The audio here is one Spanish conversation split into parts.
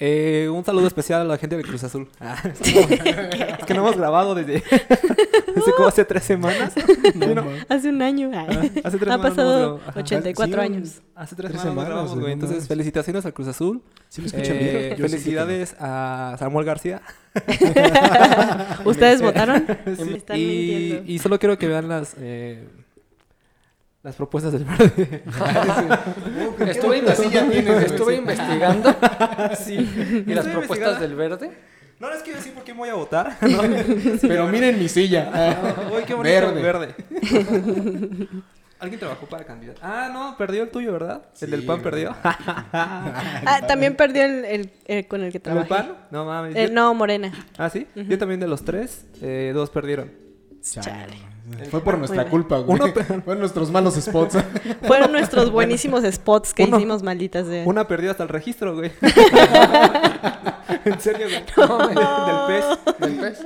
Eh, un saludo especial a la gente de Cruz Azul. Ah, es que no hemos grabado desde, desde como hace tres semanas. ¿Sí, no? Hace un año. Ah, hace tres ha semanas no pasado. Ajá. 84 Sí, años. Hace tres, Tres semanas, no semanas, grabamos, no Entonces, felicitaciones al Cruz Azul. ¿Sí me escuchan Eh, bien? Sí creo felicidades a Samuel García. ¿Ustedes votaron? Sí. Están y, mintiendo. y solo quiero que vean las eh, las propuestas del verde. Estuve, investigando. sí. ¿Y las propuestas investigando. del verde? No, no es que decir por qué me voy a votar. No. Pero miren mi silla. Uy, qué bonito. Verde. Verde. Alguien trabajó para candidato. Ah, no, perdió el tuyo, ¿verdad? el del PAN perdió. Ah, también perdió el, el- el con el que ¿El trabajé. PAN? No mames. Eh, yo- no, Morena. Ah, sí. Yo también de los tres, eh, dos perdieron. Chale. Fue por nuestra Muy culpa, güey. Uno Fueron nuestros malos spots. Fueron nuestros buenísimos spots que Uno- hicimos, malditas de... Una perdió hasta el registro, güey. en serio, güey. del pez. ¿Del pez?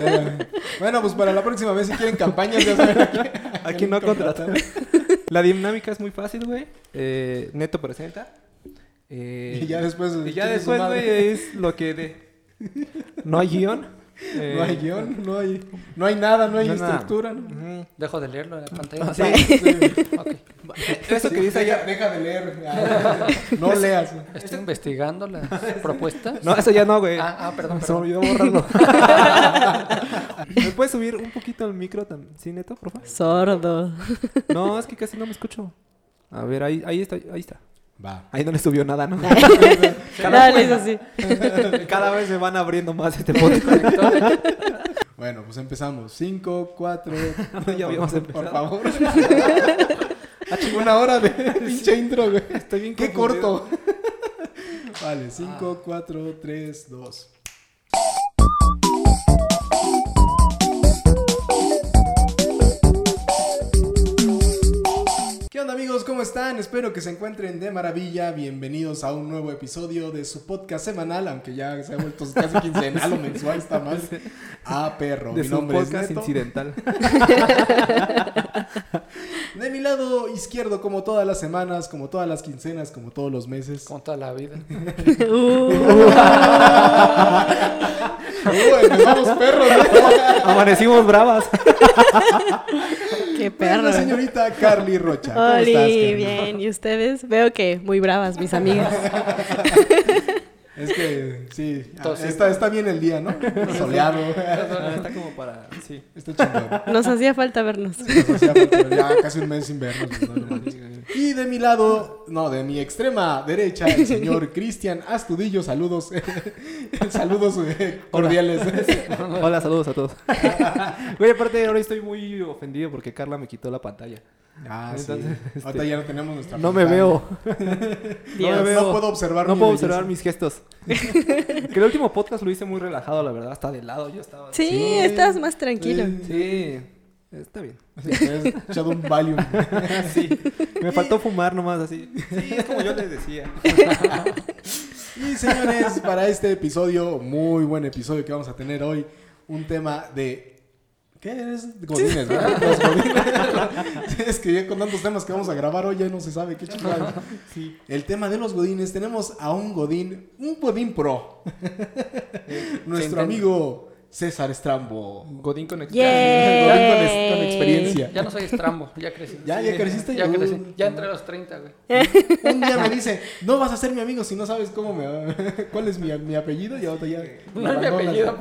Eh, bueno, pues para la próxima vez, si quieren campañas, ya saben aquí. Aquí no contratan. La dinámica es muy fácil, güey. Eh, Neto presenta. Eh, Y ya después. y ya después, güey, es lo que de. No hay guion. Eh, No hay guion, no hay, no hay nada, no hay no nada. estructura. ¿no? Ujú. Dejo de leerlo en la pantalla. Sí. Ok. Eso que dice deja, allá. deja de leer. Ah, No leas. Estoy investigando las propuestas. No, eso ya no, güey. Ah, ah, perdón, Se me perdón. olvidó borrarlo. ¿Me puedes subir un poquito el micro también? ¿Sí, Neto, por favor? Sordo. No, es que casi no me escucho. A ver, ahí, ahí está, ahí está. Va. Ahí no le subió nada, ¿no? Dale, eso sí. Cada vez se van abriendo más este podcast. Bueno, pues empezamos. 5, 4. Ya habíamos Por empezado. favor. Una hora de pinche intro, güey. Estoy bien Qué confundido. corto. Vale, 5, 4, 3, 2. ¿Qué amigos? ¿Cómo están? Espero que se encuentren de maravilla. Bienvenidos a un nuevo episodio de su podcast semanal, aunque ya se ha vuelto casi quincenal o mensual, está mal. Ah, perro. De Mi su nombre es podcast Neto. incidental. De mi lado izquierdo, como todas las semanas, como todas las quincenas, como todos los meses. Como toda la vida. Uy, nos vamos perros. Amanecimos bravas. qué Bueno, perro. la señorita Carly Rocha. ¿Cómo Oli, bien. ¿Y ustedes? Veo que muy bravas, mis amigas. Es que, sí, ah, Tosiendo. está, está bien el día, ¿no? Soleado. Está como para. Sí. Está chingón. Nos hacía falta vernos. Nos hacía falta ya casi un mes sin vernos. no. Y de mi lado, no, de mi extrema derecha, el señor Cristian Astudillo. Saludos. saludos eh, cordiales. Hola, saludos a todos. Güey, aparte, ahora estoy muy ofendido porque Carla me quitó la pantalla. Ah, sí. Este, Ahorita ya no tenemos nuestra No me veo. No me veo. No puedo observar No mi puedo belleza. observar mis gestos. que el último podcast lo hice muy relajado, la verdad. Hasta de lado yo estaba. Sí, Sí. estás más tranquilo. Sí. Está bien. Sí, has echado un Valium. Sí. Me faltó fumar nomás así. Sí, es como yo les decía. Y señores, para este episodio, muy buen episodio que vamos a tener hoy, un tema de... ¿Qué es? Godines, ¿verdad? Los godines. es que ya con tantos temas que vamos a grabar hoy ya no se sabe qué chingado. Sí. El tema de los godines, tenemos a un godín, un godín pro. Nuestro entiende. amigo César Strambo. Godín con Yay. Godín con, experiencia. Ya no soy estrambo, ya crecí. ¿Ya, ya creciste? Ya Uh, crecí. Ya entré a los 30, güey. Un día me dice, no vas a ser mi amigo si no sabes cómo me... cuál es mi, mi apellido y ahora ya... No es mi apellido.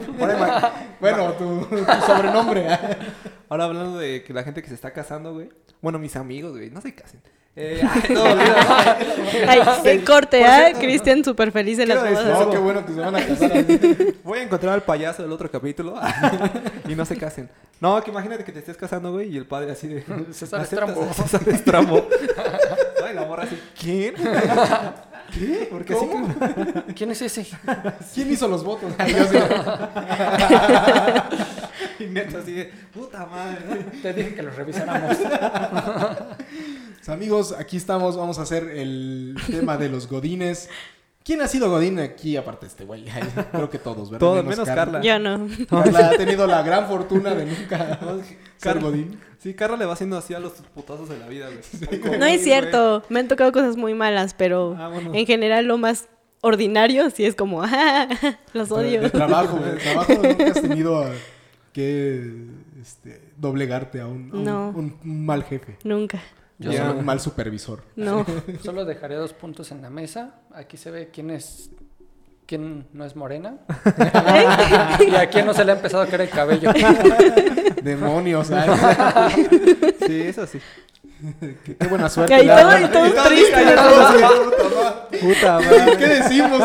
Bueno, tu, tu sobrenombre. Ahora hablando de que la gente que se está casando, güey. Bueno, mis amigos, güey. No se casen. Eh, ay, no. Ay, el corte, ¿ah? Cristian súper feliz de las bodas. No, qué bueno que se van a casar. Voy a encontrar al payaso del otro capítulo y no se casen. No, que imagínate que te estés casando, güey, y el padre así de... César ¿aceptas Estrambo. César Estrambo. Ay, la morra así, ¿quién? ¿Qué? Porque así ¿Cómo? ¿Quién es ese? ¿Quién hizo los votos? Yo. Y neta así de, puta madre. Te dije que los revisáramos. Pues, Amigos, aquí estamos. Vamos a hacer el tema de los godines. ¿Quién ha sido godín aquí aparte de este güey? Creo que todos, ¿verdad? Todos, menos Carla. Yo no. Carla ha tenido la gran fortuna de nunca ser Carla. godín. Sí, Carla le va haciendo así a los putazos de la vida, güey. No es cierto. Me han tocado cosas muy malas, pero Ah, bueno. en general lo más ordinarios y es como, ah, los odio. De trabajo. De trabajo nunca has tenido que este, doblegarte a un, a un- No. un- un mal jefe. Nunca. Yo Ya. solo, Un mal supervisor. No. solo dejaré dos puntos en la mesa. Aquí se ve quién es quién no es morena. y a quién no se le ha empezado a caer el cabello. Demonios, ay. Sí, eso sí. qué, qué buena suerte. Y la todo- callado, puta madre. ¿Qué decimos?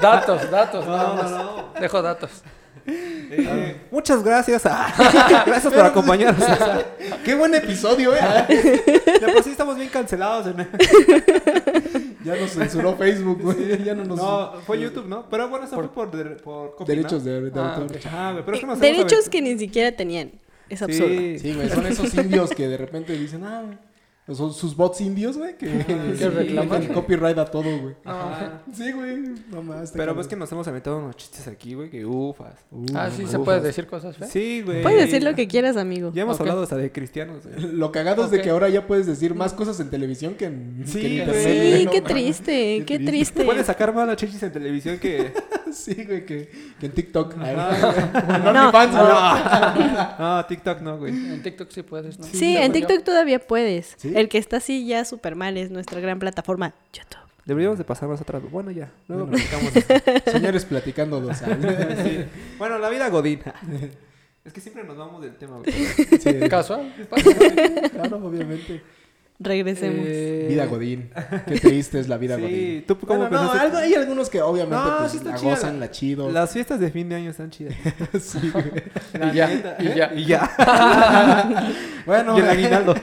Datos, datos, no. Dejo datos. Eh, muchas gracias. Ah, gracias por acompañarnos. Qué buen episodio, eh. De por sí estamos bien cancelados. en- Ya nos censuró Facebook, güey. Ya no nos. No, fue YouTube, ¿no? Pero bueno, eso fue por, der- por copy, Derechos ¿no? de, de Ah, autor. Ah, pero hemos Derechos que ni siquiera tenían. Es absurdo. Sí. Sí, güey, son esos indios que de repente dicen, ah, son sus bots indios, güey, que, que reclaman. meten copyright a todo, güey. Ajá. Sí, güey, no más. Pero pues que nos hemos aventado unos chistes aquí, güey, que ufas. Uh, Ah, sí, se puede decir cosas feas. Sí, güey. Puedes decir lo que quieras, amigo. Ya hemos hablado hasta de cristianos, güey. Lo cagado es de que ahora ya puedes decir más cosas en televisión que en, Sí, que en güey. internet. Sí, no qué triste, Qué qué triste. triste. Puedes sacar más las chichis en televisión que... Sí, güey, que, que en TikTok. Ajá. No, No. OnlyFans, güey. No, TikTok no, güey. En TikTok sí puedes, ¿no? Sí, en. TikTok todavía puedes. ¿Sí? El que está así ya súper mal es nuestra gran plataforma, YouTube. Deberíamos de pasar más atrás. Bueno, ya. Luego Bueno. platicamos. Señores platicando dos años. Sí. Bueno, la vida godín. Es que siempre nos vamos del tema, güey. Sí, Casual. claro, obviamente. Regresemos. Eh, Vida Godín. Qué triste es la vida Sí, Godín. ¿tú cómo Bueno, no, algo- hay algunos que obviamente No, pues, sí la gozan, la- la chido. Las fiestas de fin de año están chidas. Sí, güey. La Y ya, neta, y ¿eh? ya. Y ya. Bueno, y el aguinaldo.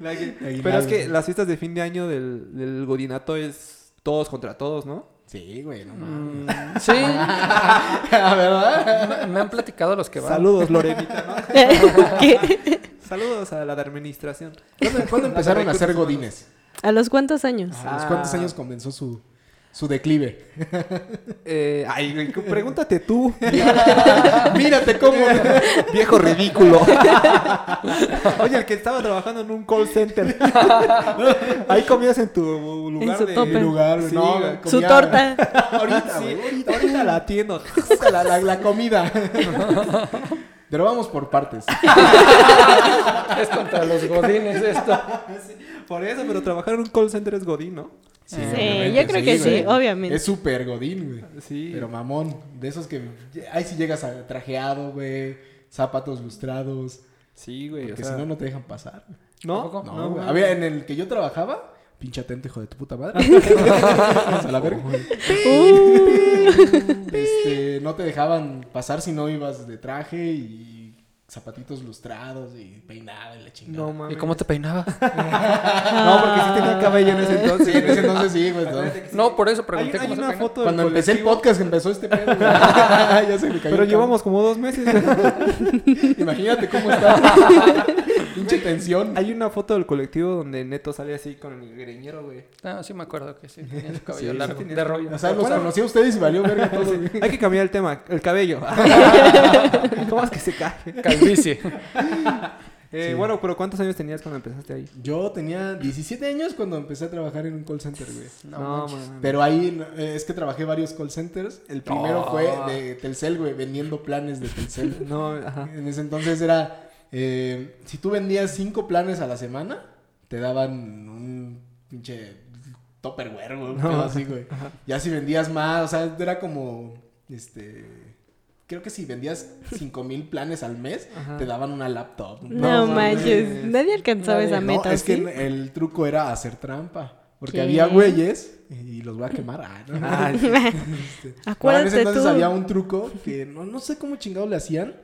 La agui- Aguinaldo. Pero es que las fiestas de fin de año del, del godinato es todos contra todos, ¿no? Sí, güey, no mames. Mm, sí, Ah, ¿Verdad? me, me han platicado los que van. Saludos, Lorenita, ¿no? ¿Qué? Saludos a la de administración. ¿Cuándo, cuándo empezaron a ser humanos. godines? ¿A los cuántos años? ¿A los cuántos años comenzó su, su declive? Eh, ay, pregúntate tú, Mírate cómo. viejo ridículo. Oye, el que estaba trabajando en un call center. Ahí comías en tu lugar su de lugar, Sí, no. Su torta. Ahorita, Sí, güey. ahorita, ahorita la atiendo. La, la- la comida. Pero vamos por partes. Es contra los godines esto. Por eso, pero trabajar en un call center es godín, ¿no? Sí, yo creo que sí, güey. obviamente. Es súper godín, güey. Sí. Pero mamón, de esos que... Ahí sí llegas a trajeado, güey. Zapatos lustrados. Sí, güey. Porque o sea, si no, no te dejan pasar. ¿No? ¿Tampoco? No, No, güey. güey. Había en el que yo trabajaba... Pinche atento, hijo de tu puta madre. a la verga. Este, no te dejaban pasar si no ibas de traje y zapatitos lustrados y peinado y la chingada. No, mames. ¿Y cómo te peinabas? No, porque sí tenía cabello en ese entonces. Sí, en ese entonces sí, güey. ¿no? No, por eso pregunté hay cómo se una peina. foto Cuando empecé el podcast empezó este pedo. güey. ya se me cayó. Pero llevamos como dos meses. Imagínate cómo está. Pinche tensión. Hay una foto del colectivo donde Neto sale así con el greñero, güey. Ah, sí me acuerdo que sí, tenía su cabello Sí, sí largo, tenía de rollo. O sea, los Bueno. conocí a ustedes y valió verga todo. Hay que cambiar el tema, el cabello. ¿Cómo es que se cae? Calvicie. Eh, Sí. Bueno, pero ¿cuántos años tenías cuando empezaste ahí? Yo tenía 17 años cuando empecé a trabajar en un call center, güey. No, manches. man. Pero ahí eh, es que trabajé varios call centers. El primero Oh. fue de Telcel, güey, vendiendo planes de Telcel. No, ajá. En ese entonces era, eh, si tú vendías cinco planes a la semana, te daban un pinche topperware, güey, No. así, güey. Ya si vendías más, o sea, era como, este, creo que si vendías cinco mil planes al mes, Ajá. te daban una laptop. No, No manches, nadie alcanzaba esa No, meta, es que el truco era hacer trampa. Porque ¿Qué? había güeyes, y los voy a quemar. Ah, ¿no? Ah, Este, no, en Acuérdate ese entonces tú. había un truco que no, no sé cómo chingados le hacían,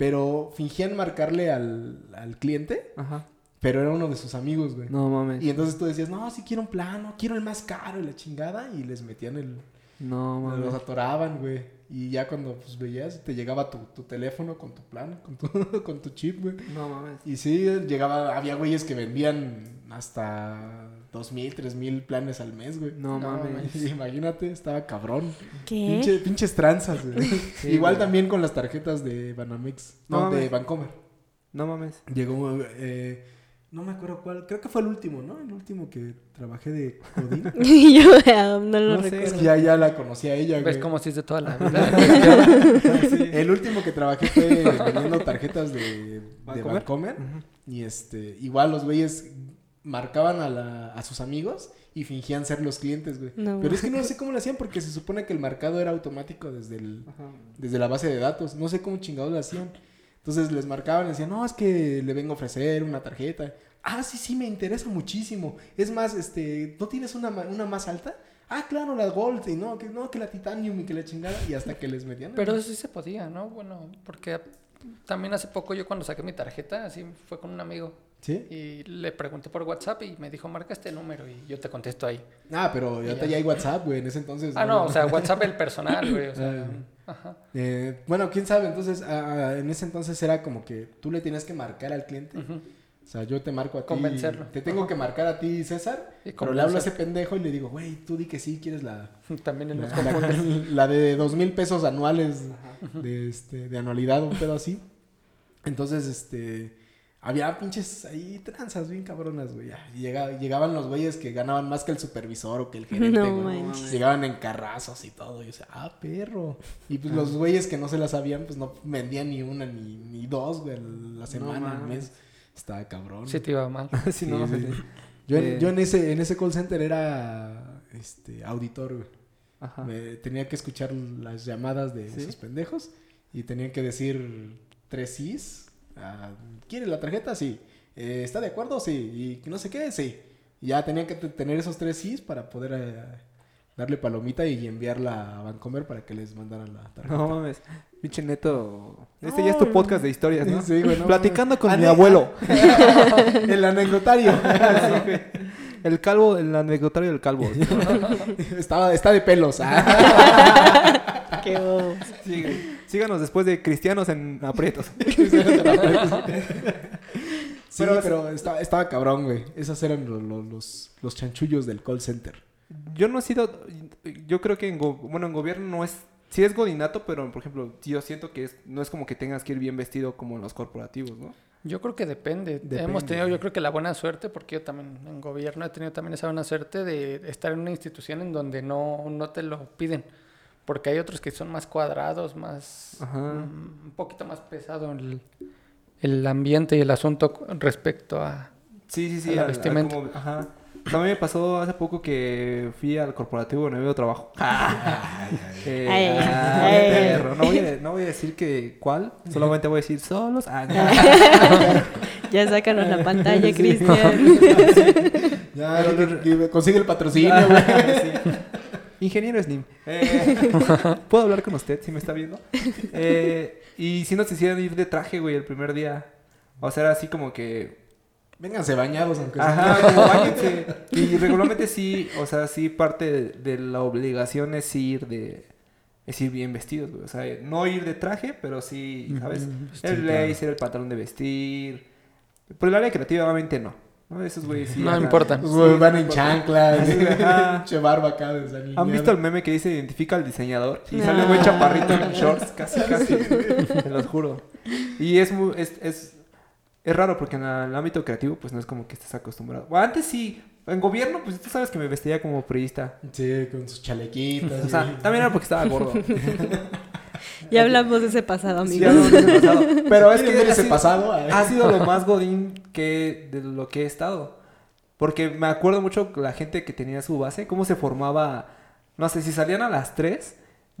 pero fingían marcarle al, al cliente, Ajá. pero era uno de sus amigos, güey. No mames. Y entonces tú decías, no, si quiero un plano, quiero el más caro y la chingada, y les metían el... No Los mames. atoraban, güey. Y ya cuando pues veías, te llegaba tu, tu teléfono con tu plan, con tu, con tu chip, güey. No mames. Y sí, llegaba, había güeyes que vendían hasta dos mil, tres mil planes al mes, güey. No mames. Imagínate, estaba cabrón. ¿Qué? Pinche, pinches tranzas, güey. Sí, Igual güey. también con las tarjetas de Banamex. No No, de mames. Bancomer. No mames. Llegó, eh, No me acuerdo cuál. Creo que fue el último, ¿no? El último que trabajé de Godín. Y yo ah, no lo No sé, es recuerdo. que ya, ya la conocí a ella, ¿Ves güey. cómo se dice toda la vida? El último que trabajé fue vendiendo tarjetas de, de ¿Vancomer? Vancomer. Y este, igual los güeyes marcaban a, la- a sus amigos y fingían ser los clientes, güey. No. Pero es que no sé cómo lo hacían porque se supone que el marcado era automático desde, el, desde la base de datos. No sé cómo chingados lo hacían. Entonces les marcaban y decían, no, es que le vengo a ofrecer una tarjeta. Ah, sí, sí, me interesa muchísimo. Es más, este, ¿no tienes una, ma- una más alta? Ah, claro, la Gold. Y no, que no, que la Titanium y que la chingada. Y hasta que les metían. Pero eso sí se podía, ¿no? Bueno, porque también hace poco yo cuando saqué mi tarjeta, así fue con un amigo. ¿Sí? Y le pregunté por WhatsApp y me dijo, marca este número y yo te contesto ahí. Ah, pero ahorita ya hay WhatsApp, güey. En ese entonces. Ah, no, o sea, WhatsApp el personal, güey. O sea, Ah. ajá. Eh, bueno, quién sabe. Entonces, ah, en ese entonces era como que tú le tienes que marcar al cliente. O sea, yo te marco a ti. Convencerlo. Te tengo Ajá. que marcar a ti, César. Y pero le hablo a ese pendejo y le digo, güey, tú di que sí, quieres la. También en los La, la de dos mil pesos anuales de, este, de anualidad, un pedo así. Entonces, este. Había pinches ahí tranzas bien cabronas, güey. llega- llegaban los güeyes que ganaban más que el supervisor o que el gerente, No güey. Llegaban en carrazos y todo. Y yo decía, ah, perro. Y pues los güeyes que no se la sabían, pues no vendían ni una ni, ni dos, güey, la semana, al mames. mes. Estaba cabrón. Sí te iba mal. Sí, no, Sí. Yo, en, Eh. yo en ese, en ese call center era este auditor, güey. Ajá. Me- tenía que escuchar las llamadas de esos pendejos y tenía que decir tres sís. Ah, ¿Quiere la tarjeta? Sí. Eh, ¿Está de acuerdo? Sí. ¿Y que no sé qué? Sí. Ya tenía que te- tener esos tres sís para poder eh, darle palomita y enviarla a Vancomer para que les mandaran la tarjeta. No mames. Pinche neto. Este No, ya es tu podcast de historias, ¿no? Sí, güey, no Platicando con mi abuelo. El anecdotario. Sí, güey. El calvo, el anecdotario del calvo. Estaba, está de pelos. Ah. Qué bobo. Sí, güey. Síganos después de Cristianos en aprietos. Sí, Pero- pero, estaba, estaba cabrón, güey. Esos eran lo- lo- los, los chanchullos del call center. Yo no he sido. Yo creo que en, go- bueno, en gobierno no es. Sí es godinato, pero por ejemplo, yo siento que es, no es como que tengas que ir bien vestido como en los corporativos, ¿no? Yo creo que depende. Depende. Hemos tenido, yo creo que la buena suerte, porque yo también en gobierno he tenido también esa buena suerte de estar en una institución en donde no, no te lo piden. Porque hay otros que son más cuadrados, más Ajá. mm, un poquito más pesado el, el ambiente y el asunto respecto a Sí, sí, sí. A la al- al vestimenta. como- ajá. Mí me pasó hace poco que fui al corporativo donde veo trabajo. Ay, ay, ay. perro. No voy, a, no voy a decir que cuál, solamente voy a decir solos. Ah, no. Ya sácanos la pantalla, Cristian. Ya, que- que consigue el patrocinio, güey. Ingeniero Slim. Eh, ¿Puedo hablar con usted si me está viendo? Eh, y si nos hicieran ir de traje, güey, el primer día. O sea, era así como que Vénganse bañados, aunque sea. Ajá, como báñense. Y regularmente sí, o sea, sí parte de, de la obligación es ir de... Es ir bien vestidos, güey. O sea, no ir de traje, pero sí, ¿sabes? Sí, el claro. blazer, el pantalón de vestir. Por el área creativa, obviamente, no. ¿No? Esos güeyes sí. No ajá. importa. Van en chanclas. Pinche barba acá desalineada. ¿Han visto el meme que dice identifica al diseñador? Y No. sale un güey chaparrito en shorts, casi, casi. Te los juro. Y es muy... Es, es, es raro porque en el ámbito creativo, pues no es como que estés acostumbrado. Bueno, antes sí. En gobierno, pues tú sabes que me vestía como priista. Sí, con sus chalequitas. O sea, también era porque estaba gordo. Ya hablamos de ese pasado, Sí, amigos. ya lo hemos pasado. Pero es ¿Quieren que ese sido- pasado? Ha sido lo más godín que de lo que he estado. Porque me acuerdo mucho la gente que tenía su base, cómo se formaba, no sé, si salían a las 3,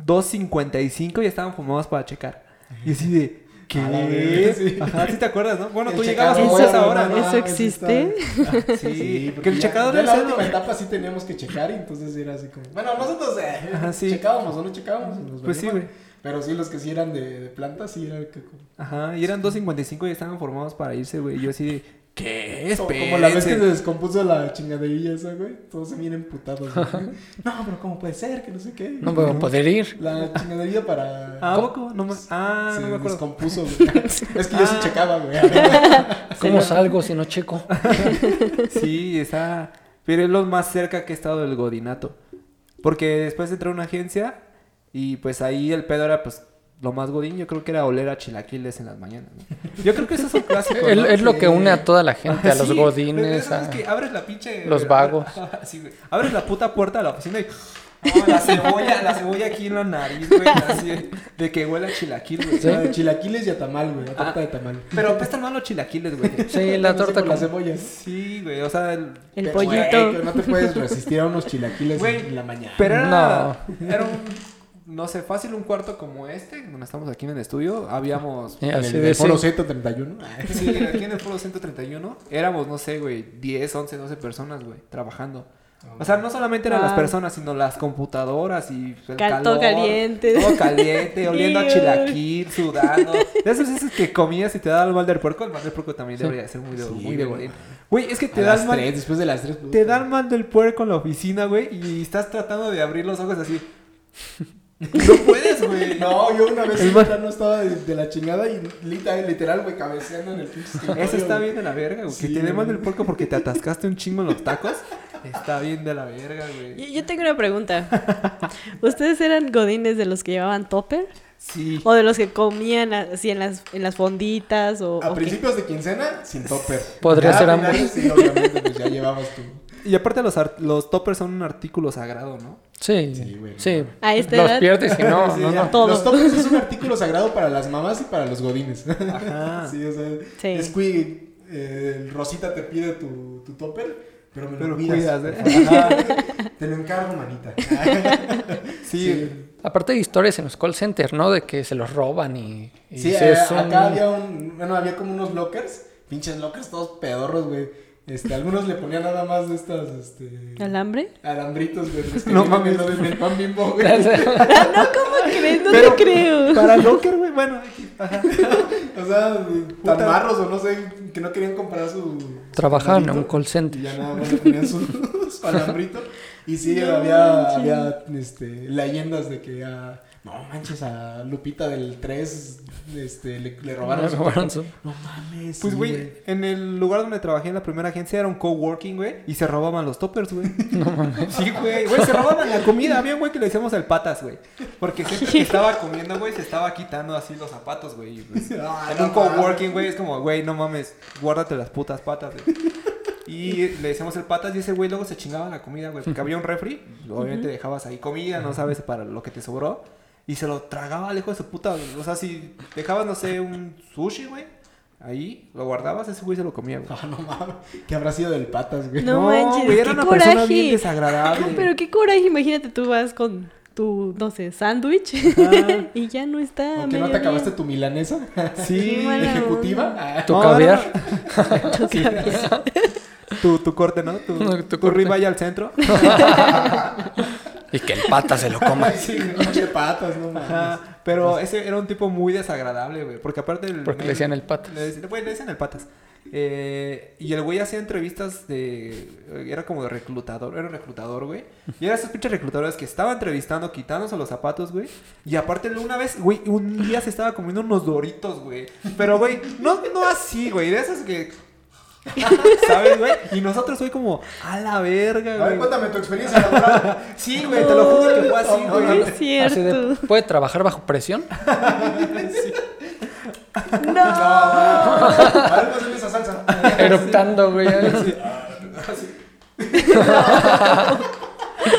2.55 y estaban formados para checar. Y así de, ¿qué? sí. Ajá, ¿sí te acuerdas, no? Bueno, El tú llegabas a esa Eso- hora, no. ¿Eso existe? está. Sí, porque porque el ya- checador ya era en la última etapa sí teníamos que checar y entonces era así como... Bueno, nosotros eh, Ajá, sí. checábamos o no checábamos. y nos Pues sí, güey. Pero sí, los que sí eran de, de planta, sí era que... como- Ajá, y eran 2.55 y estaban formados para irse, güey. Yo así de, ¿qué? Como, como la vez que Espérense. se descompuso la chingaderilla esa, güey. Todos se vienen emputados. güey. no, pero ¿cómo puede ser? Que no sé qué. no voy a poder ir. La chingaderilla para... ¿Ah, ¿a poco? No me- ah, se no me acuerdo. descompuso, güey. es que yo sí Ah. checaba, güey. ¿Cómo salgo si no checo? Sí, está. Pero es lo más cerca que he estado del godinato. Porque después entré a una agencia y pues ahí el pedo era pues lo más godín, yo creo que era oler a chilaquiles en las mañanas. ¿no? Yo creo que eso es un clásico. Es, ¿no? es lo que une a toda la gente, a los Sí, godines, ¿sabes a... que abres la pinche... los vagos. Sí, güey. Abres la puta puerta de la oficina y... La cebolla, la cebolla aquí en la nariz, güey. Así de, que huele a chilaquil, güey. Ah, chilaquiles y a tamal, güey. A torta de tamal. Pero apestan mal los chilaquiles, güey. Sí, la torta con con... la cebolla. Sí, güey. O sea, el- El pollito. güey, que no te puedes resistir a unos chilaquiles Güey, en la mañana. Pero era, No. era un, no sé, fácil un cuarto como este, donde estamos aquí en el estudio. Habíamos, en el foro sí. 131. sí, aquí en el foro 131, éramos, no sé, güey, 10, 11, 12 personas, güey, trabajando. O sea, no solamente eran las Wow. personas, sino las computadoras y el Cal- calor. todo caliente. Todo caliente, oliendo a chilaquil, sudando. De esas veces que comías y te da el mal del puerco, el mal del puerco también debería ser muy de, Sí, muy de güey. es que te a da las el mal... 3, después de las 3. Te da el mal del puerco en la oficina, güey, y estás tratando de abrir los ojos así. No puedes, güey. No, yo una vez mal- no estaba de, de la chingada y literal, literal, güey, cabeceando en el pinche Eso está bien de la verga, güey. Sí, que te del puerco porque te atascaste un chingo en los tacos. Está bien de la verga, Yo, güey. yo tengo una pregunta. ¿Ustedes eran godines de los que llevaban topper? Sí. ¿O de los que comían así en las, en las fonditas? O, A o qué? principios de quincena, sin topper. Podría Ya ser a ambos. Sí, obviamente, pues ya llevabas tu... Y aparte los, ar- los toppers son un artículo sagrado, ¿no? Sí, Sí, güey. sí. A esta Los edad. pierdes y no, Sí, no, no. Todo. Los toppers es un artículo sagrado para las mamás y para los godines. Ajá. Sí, o sea, Sí. es que eh, Rosita te pide tu, tu topper, pero me lo cuidas. cuidas, ¿eh? Te lo encargo, manita. Sí. Aparte hay historias en los call centers, ¿no? De que se los roban y... y Sí, eh, acá había un, bueno, había como unos lockers, pinches lockers todos pedorros, güey. Este, algunos le ponían nada más de estas, este, ¿Alambre? alambritos, güey. los que No mames. en el pan bimbo, güey. Ah, no, ¿cómo crees? No Pero- te creo. Para locker, güey. Bueno, ajá. O sea, Puta. tan marros o no sé, que no querían comprar su... Trabajaban en un call center. Y ya nada más le ponían su, su alambrito. Y sí, había, había este, leyendas de que a... No manches, a Lupita del 3 este, le, le robaron Le su robaron su- No mames. Pues, güey, en el lugar donde trabajé en la primera agencia era un coworking, güey. Y se robaban los toppers, güey. No mames. Sí, güey. Güey, se robaban la comida. Había un güey que le decíamos el patas, güey. Porque siempre que estaba comiendo, güey, se estaba quitando así los zapatos, güey. Pues, en no un coworking, güey, es como, güey, no mames, guárdate las putas patas, güey. Y le decíamos el patas y ese güey luego se chingaba la comida, güey. Porque había un refri. Obviamente dejabas ahí comida, no sabes para lo que te sobró. Y se lo tragaba lejos de su puta. O sea, si dejabas, no sé, un sushi, güey. Ahí lo guardabas, ese güey se lo comía, güey. Ah, no mames. ¿Qué habrá sido del patas, güey? No manches, güey, era qué una persona coraje. bien desagradable. No, pero qué coraje. Imagínate, tú vas con tu, no sé, sándwich y ya no está. ¿O a que no te acabaste tu milanesa? Sí, Qué ¿Ejecutiva? Ah, Tu No, caviar. Tu caviar. tu, tu corte, ¿no? Tu, No, tu tu corte. al centro. Y que el pata se lo coma. Sí, pinche patas, no mames. Ajá. Pero ese era un tipo muy desagradable, güey. Porque aparte del. Porque le decían el patas. Le decían, güey, le decían el patas. Eh, y el güey hacía entrevistas de. Era como de reclutador. Era reclutador, güey. Y era esos pinches reclutadores que estaba entrevistando, quitándose los zapatos, güey. Y aparte, una vez, güey, un día se estaba comiendo unos doritos, güey. Pero, güey, no, no así, güey. De esos que. ¿Sabes, güey? Y nosotros, güey, como, a la verga, A ver, güey. cuéntame tu experiencia laboral. Sí, güey, te lo juro que fue así, No, güey. No es Así cierto. de, ¿Puede trabajar bajo presión? No. A ver, pásame esa salsa. Eruptando, güey.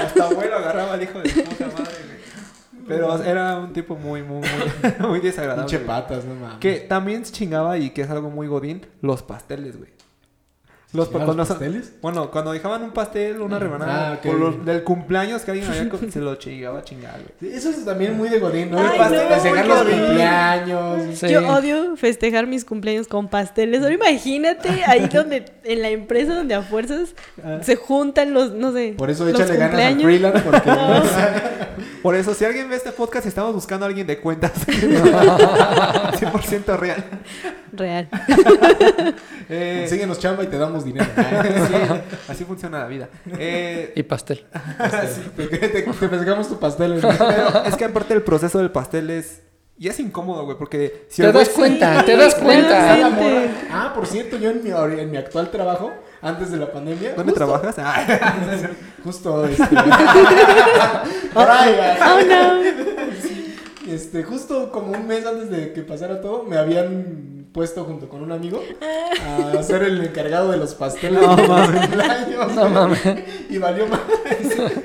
Hasta abuelo agarraba al hijo de puta madre, güey. Pero era un tipo muy, muy, muy, muy desagradable. Pinche güey. patas, no mames. Que también se chingaba y que es algo muy godín, los pasteles, güey. Los, ¿Llevan cuando- los pasteles? Bueno, cuando dejaban un pastel, una rebanada, Ah, ok. por los- del cumpleaños que alguien había, se lo chingaba a chingar, güey. Eso es también muy de Godín, ¿no? Ay, no, Festejar los cumpleaños. Sí. Yo odio festejar mis cumpleaños con pasteles. Ahora imagínate ahí donde, en la empresa donde a fuerzas se juntan los, no sé. Por eso los échale ganas freelance, porque... Por eso, si alguien ve este podcast, estamos buscando a alguien de cuentas. 100% real. Real. Eh, Síguenos chamba y te damos dinero. sí, así funciona la vida. Eh, Y pastel. Te, te, te festejamos tu pastel. Pero es que aparte el proceso del pastel es... Y es incómodo, güey, porque... Si Te güey das cuenta, te das cuenta. Ah. Ah, por cierto, yo en mi, ori- en mi actual trabajo, antes de la pandemia... ¿Dónde justo- trabajas? Ah, Justo, este... Oh no. este, justo como un mes antes de que pasara todo, me habían puesto junto con un amigo a ser el encargado de los pasteles No de mames. cumpleaños. No mames. Y valió más.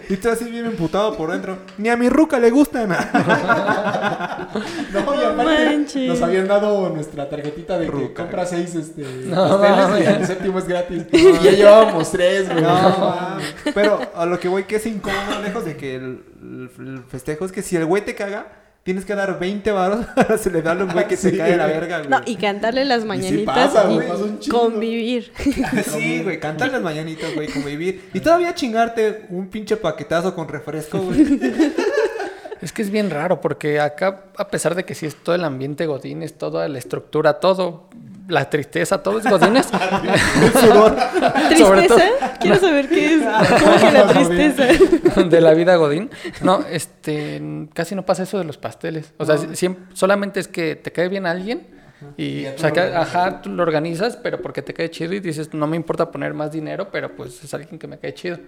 Y tú así bien emputado por dentro. Ni a mi ruca le gustan. No, y No aparte nos habían dado nuestra tarjetita de que compra seis este, No, pasteles y el séptimo es gratis. Y ya llevábamos tres, güey. No, mames. Pero a lo que voy que es incómodo, lejos de que el festejo, es que si el güey te caga, tienes que dar 20 varos para celebrarle a un güey que se Sí, cae de la verga, güey. No, y cantarle las mañanitas y, pasa convivir. Sí, güey, cantar las mañanitas, güey, convivir. Y todavía chingarte un pinche paquetazo con refresco, güey. Es que es bien raro porque acá, a pesar de que sí es todo el ambiente godines, toda la estructura, todo, la tristeza, todo es godines. El sudor. Todo- ¿Tristeza? Quiero saber qué es. ¿Cómo que la tristeza? de la vida godín. No, este, casi no pasa eso de los pasteles. O sea, siem- solamente es que te cae bien alguien y, Ya o sea, que, ajá, tú lo organizas, pero porque te cae chido y dices, no me importa poner más dinero, pero pues es alguien que me cae chido.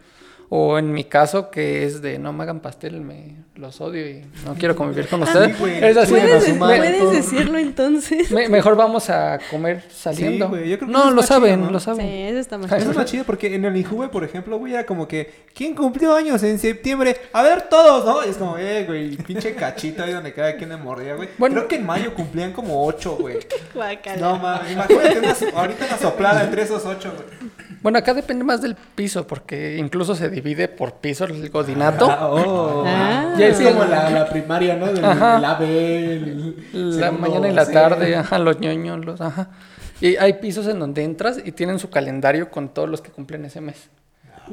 O en mi caso, que es de no me hagan pastel, me los odio y no quiero convivir con ustedes. güey. es así, Puedes- ¿Puedes, decirlo entonces? me- mejor vamos a comer saliendo. Sí, güey, yo creo que no, eso es lo saben, chido, ¿no? lo Sí, saben. eso está más Eso es más chido porque en el Injuve, por ejemplo, güey, era como que, ¿quién cumplió años en septiembre? A ver, todos, ¿no? Y es como, eh, güey, pinche cachito ahí donde cada quien le mordía, güey. Bueno. Creo que en mayo cumplían como ocho, güey. No mames, imagínate una ahorita una soplada entre esos ocho, güey. Bueno, acá depende más del piso, porque incluso se divide por piso el godinato. Ah, oh. Ah. Ya es como la, la primaria, ¿no? Del, Ajá. el AB, el La segundo mañana y la C. tarde, ajá, los ñoños, los, ajá. Y hay pisos en donde entras y tienen su calendario con todos los que cumplen ese mes.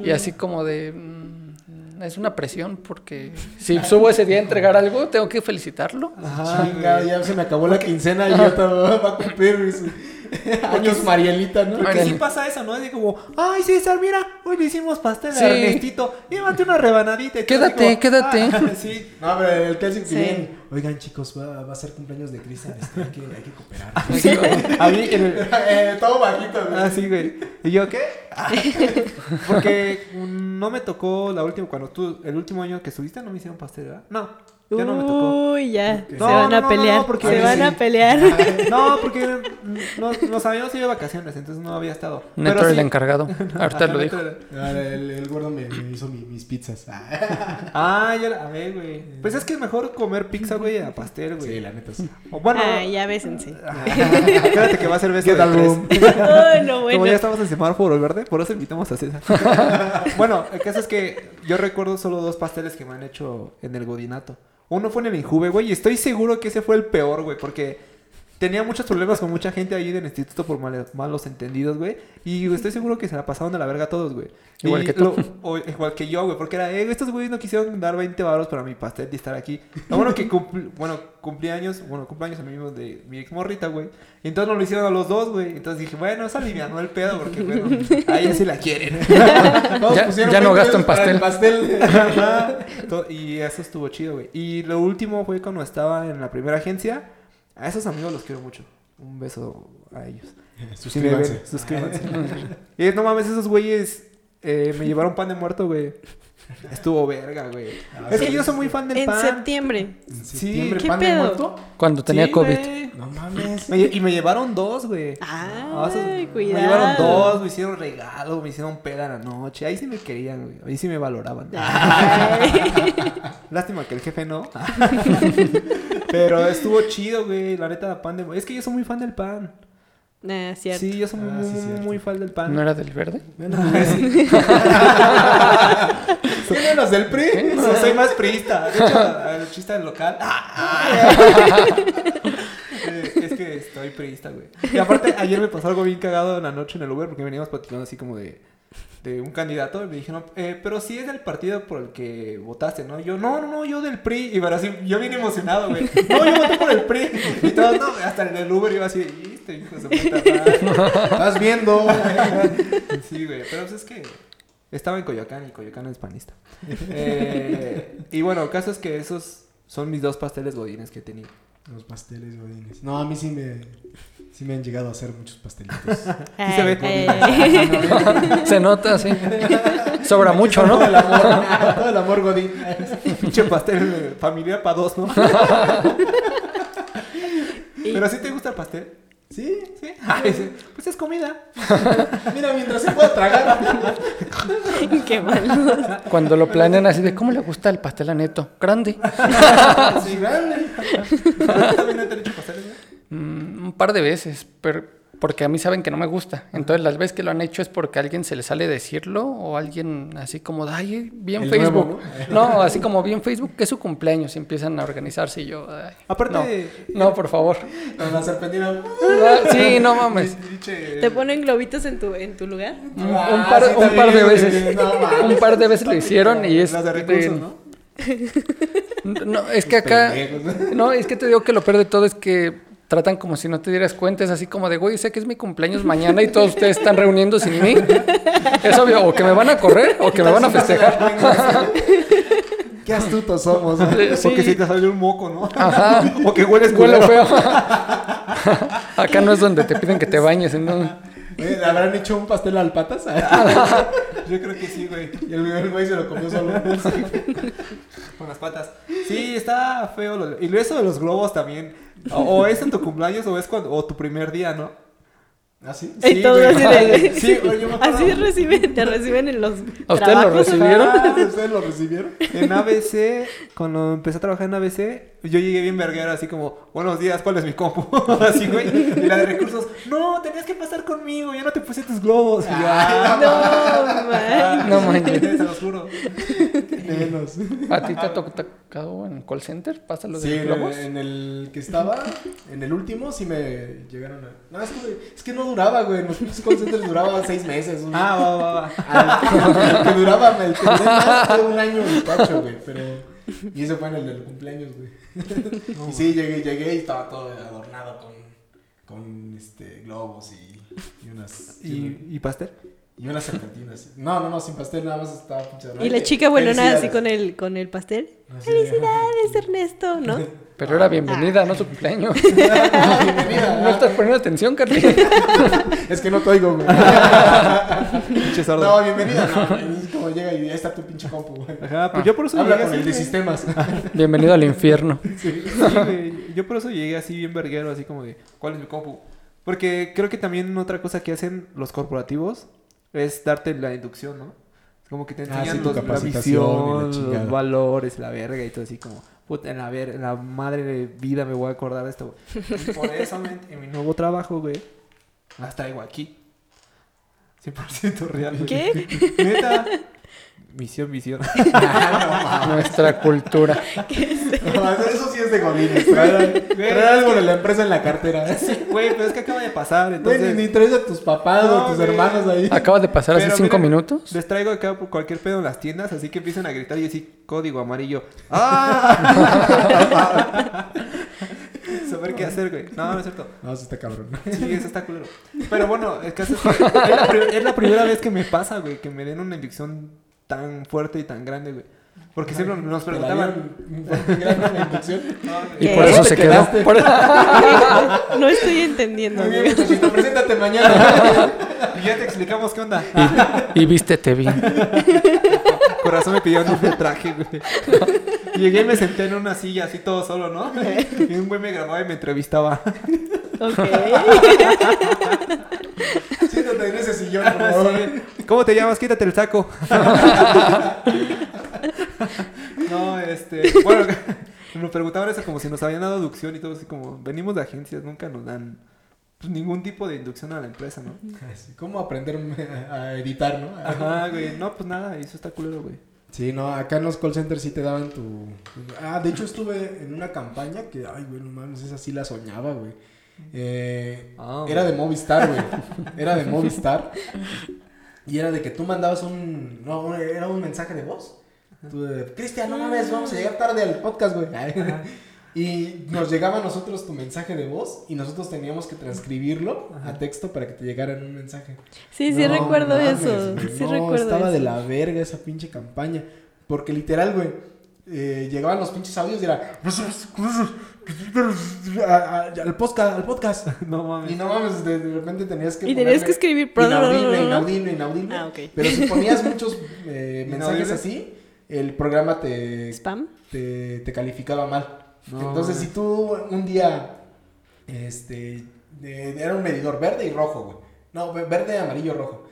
Y así como de... mm, es una presión porque si subo ese día a entregar algo, tengo que felicitarlo. Ajá, Chinga, ya se me acabó la quincena y ya te va a cumplir años Marielita, ¿no? Porque sí pasa eso, ¿no? Así como, ay, César, mira, hoy le hicimos pastel Sí. a Ernestito. Llévate una rebanadita. y tú así Quédate, quédate. "Ah, sí. No, pero el Sí. que viene, Oigan, chicos, va, va a ser cumpleaños de Cristian. Este, hay, que, hay que cooperar. A mí, en el, Eh, todo bajito, güey. Ah, sí, güey. ¿Y yo qué? Ah, Porque mm, no me tocó la última, cuando tú, el último año que estuviste, no me hicieron pastel, ¿verdad? No, ya no me tocó. Uy, ya. Se No, van no, a no, pelear. no, porque se van sí. a pelear. No, porque mm, no, nos habíamos ido de vacaciones, entonces no había estado. Neto Pero el sí- encargado. Ahorita lo dijo. El, el gordo me, me hizo mi- mis pizzas. Ah, ya la, a ver, güey. Pues es que es mejor comer pizza, güey, a pastel, güey. Sí, la neta sí. O bueno, Ah, ya bésense. espérate que va a ser beso de tres. no, Como ya estamos en semáforo verde, por eso invitamos a César. bueno, el caso es que yo recuerdo solo dos pasteles que me han hecho en el Godinato. Uno fue en el Injuve, güey, y estoy seguro que ese fue el peor, güey, porque tenía muchos problemas con mucha gente ahí del instituto por mal- malos entendidos, güey. Y estoy seguro que se la pasaron de la verga a todos, güey. Igual Y que tú. lo- o igual que yo, güey, porque era, eh, estos güeyes no quisieron dar 20 baros para mi pastel y estar aquí. Lo bueno que cumpli, bueno, cumplí años, bueno, cumpleaños en mismo de mi ex morrita, güey. Entonces no lo hicieron a los dos, güey. Entonces dije, bueno, eso alivianó el pedo, porque, bueno, a ella sí la quieren. Ya- ya no 20 gasto en el pastel. To- y eso estuvo chido, güey. Y lo último fue cuando estaba en la primera agencia. A esos amigos los quiero mucho. Un beso a ellos. Si Suscríbanse. ven, suscríbanse. y no mames, esos güeyes eh, me llevaron pan de muerto, güey. Estuvo verga, güey. Ah, es que yo soy muy fan del En pan. septiembre. ¿En Sí, septiembre ¿qué pan de pedo? muerto? Cuando tenía Sí, COVID. güey. No mames. Me y me llevaron dos, güey. Ah, Ay, Me cuidado. llevaron dos, me hicieron regalo, me hicieron peda en la noche. Ahí sí me querían, güey. Ahí sí me valoraban. Lástima que el jefe no. Pero estuvo chido, güey. La neta, pan de... Es que yo soy muy fan del pan. Ah, cierto. Sí, yo soy Ah, muy, sí, muy, cierto. muy fan del pan. ¿No era del verde? Bueno, sí. ¿Tienen los del PRI? No, soy más priista. De hecho, el chiste del local. Ah. Eh, es que estoy priista, güey. Y aparte, ayer me pasó algo bien cagado en la noche en el Uber porque veníamos platicando así como de, de un candidato. Y me dijeron, eh, pero si es del partido por el que votaste, ¿no? Y yo, no, no, no, yo del PRI. Y pero así, yo bien emocionado, güey. No, yo voté por el PRI. Y todos, no, hasta en el Uber iba así, "Y este hijo de su puta madre". Estás viendo. Sí, güey, pero pues es que estaba en Coyoacán y Coyoacán es panista. Eh, y bueno, el caso es que esos son mis dos pasteles godines que he tenido. Los pasteles godines. No, a mí sí me, sí me han llegado a hacer muchos pastelitos. Ay, se ve. ay. Se nota, sí. Sobra mucho, ¿no? Todo el amor, todo el amor godín. pinche pastel familiar para dos, ¿no? Pero sí te gusta el pastel. Sí, Sí. Ay, sí. Pues es comida. mira, mientras se pueda tragar. Qué malo. Cuando lo planean así de, ¿cómo le gusta el pastel a Neto? Grande. Sí, grande. ¿También no te han hecho pasteles, güey? Mm, un par de veces, pero porque a mí saben que no me gusta. Entonces las veces que lo han hecho es porque a alguien se le sale decirlo o alguien así como, ay, vi en El Facebook. nuevo, ¿no? así como vi en Facebook que es su cumpleaños y empiezan a organizarse y yo, ay, Aparte- no, no, por favor. La serpentina. No, sí, no mames. ¿Te ponen globitos en tu, en tu lugar? Un, un Ah, par, sí, un par de veces. no un par de veces lo hicieron y es Las de recursos, de- ¿no? No, es que acá. No, es que te digo que lo peor de todo es que tratan como si no te dieras cuenta. Es así como de, güey, sé que es mi cumpleaños mañana y todos ustedes están reuniendo sin mí. Es obvio, o que me van a correr o que me van a festejar. Qué astutos somos. Sí. O que si te salió un moco, ¿no? Ajá. O que hueles Huele feo. Acá no es donde te piden que te bañes. ¿no? Oye, ¿Le habrán hecho un pastel al patas? Yo creo que sí, güey. y el, el güey se lo comió solo. Con las patas. Sí, está feo. lo- Y eso de los globos también. O, o es en tu cumpleaños o es cuando, o tu primer día, ¿no? ¿Ah, sí? Güey. así de... Sí, oye, yo me acuerdo. Así reciben, te reciben en los ¿A ustedes lo recibieron? Ah, ¿Ustedes lo recibieron? En ABC, cuando empecé a trabajar en ABC, yo llegué bien verguero, así como, buenos días, ¿cuál es mi compu? así, güey. Y la de recursos, no, tenías que pasar conmigo, ya no te puse tus globos. Y yo, ah, No, man. No manches. Se los juro. Menos. ¿A ti te ha to- tocado en call center? ¿Pasa lo de Sí, los en, globos? en el que estaba, en el último, sí me llegaron a... No, es que, es que no duraba, güey. En los call centers duraba seis meses. Un... Ah, va, va, va. Al- el que duraba, el que más fue un año y cacho, güey. Pero... Y ese fue en el del cumpleaños, güey. y sí, llegué, llegué y estaba todo adornado con, con este, globos y, y unas... ¿Y, y pastel? Y unas serpentinas. No, no, no, sin pastel, nada más estaba pinche Y la chica buenona así con el, con el pastel. Así de- Felicidades, Ernesto, ¿no? Pero era bienvenida, no su cumpleaños. Ah, bienvenida. No estás poniendo atención, Carly. Es que no te oigo, güey. Pinche sordo. No, bienvenida. No, es como llega y ahí está tu pinche compu, güey. Ajá, pues yo por eso Habla llegué con así. el de sistemas. Bienvenido al infierno. Sí, güey. Yo por eso llegué así bien verguero, así como de, ¿cuál es mi compu? Porque creo que también otra cosa que hacen los corporativos es darte la inducción, ¿no? Como que te Ah, enseñan sí, los- la capacitación y la visión, los valores, la verga y todo así como, puta, en la, ver en la madre de vida me voy a acordar de esto, güey. Y por eso, en mi nuevo trabajo, güey, las traigo aquí. 100% real. güey. ¿Qué? Neta. Misión, visión. Nuestra cultura. No, eso sí es de godines. Traer, algo de la empresa en la cartera. Güey, pero es que acaba de pasar, Güey, entonces... ni, ni traes a tus papás o No, a tus güey. hermanos ahí. Acaba de pasar hace cinco minutos. Les traigo acá por cualquier pedo en las tiendas, así que empiezan a gritar y así, código amarillo. ¡Ah! Saber qué hacer, güey. No, no es cierto. No, sí está cabrón. Sí, eso está culero. Pero bueno, el caso es que es la, es la primera vez que me pasa, güey, que me den una inducción tan fuerte y tan grande, güey. Porque siempre nos preguntaban. Y por eso ¿Te se quedó. Por- No estoy entendiendo. Muy bien, güey. muchachito, preséntate mañana. Y ya te explicamos qué onda. y, y vístete bien. Corazón me pidió un traje, güey. Llegué y me senté en una silla así todo solo, ¿no? Y un güey me grababa y me entrevistaba. Ok. Siéntate en ese sillón, por favor. ¿Cómo te llamas? Quítate el saco. no, este. Bueno, nos preguntaban eso como si nos habían dado inducción y todo así como. Venimos de agencias, nunca nos dan pues, ningún tipo de inducción a la empresa, ¿no? ¿Cómo aprender a editar, no? Ajá, güey. No, pues nada, eso está culero, güey. Sí, no, acá en los call centers sí te daban tu... Ah, de hecho estuve en una campaña que, ay, güey, no mames, esa sí la soñaba, güey. Eh, Ah, era de Movistar, güey. Era de Movistar. Y era de que tú mandabas un... No, era un mensaje de voz. Tú de, Cristian, no mames, vamos a llegar tarde al podcast, güey. Y nos llegaba a nosotros tu mensaje de voz y nosotros teníamos que transcribirlo a texto para que te llegara en un mensaje. Sí, sí recuerdo mames, eso. Sí no, recuerdo estaba eso. de la verga esa pinche campaña. Porque literal, güey, eh, llegaban los pinches audios y era... a- a- Al podcast, al podcast. No mames. Y no mames, de, de repente tenías que Y tenías que escribir... Inaudible, inaudible, inaudible. Ah, ok. Pero si ponías muchos eh, mensajes así, el programa te, ¿Spam? te, te calificaba mal. No, Entonces, güey. si tú un día, este, de- era un medidor verde y rojo, güey. No, ve- verde, amarillo, rojo.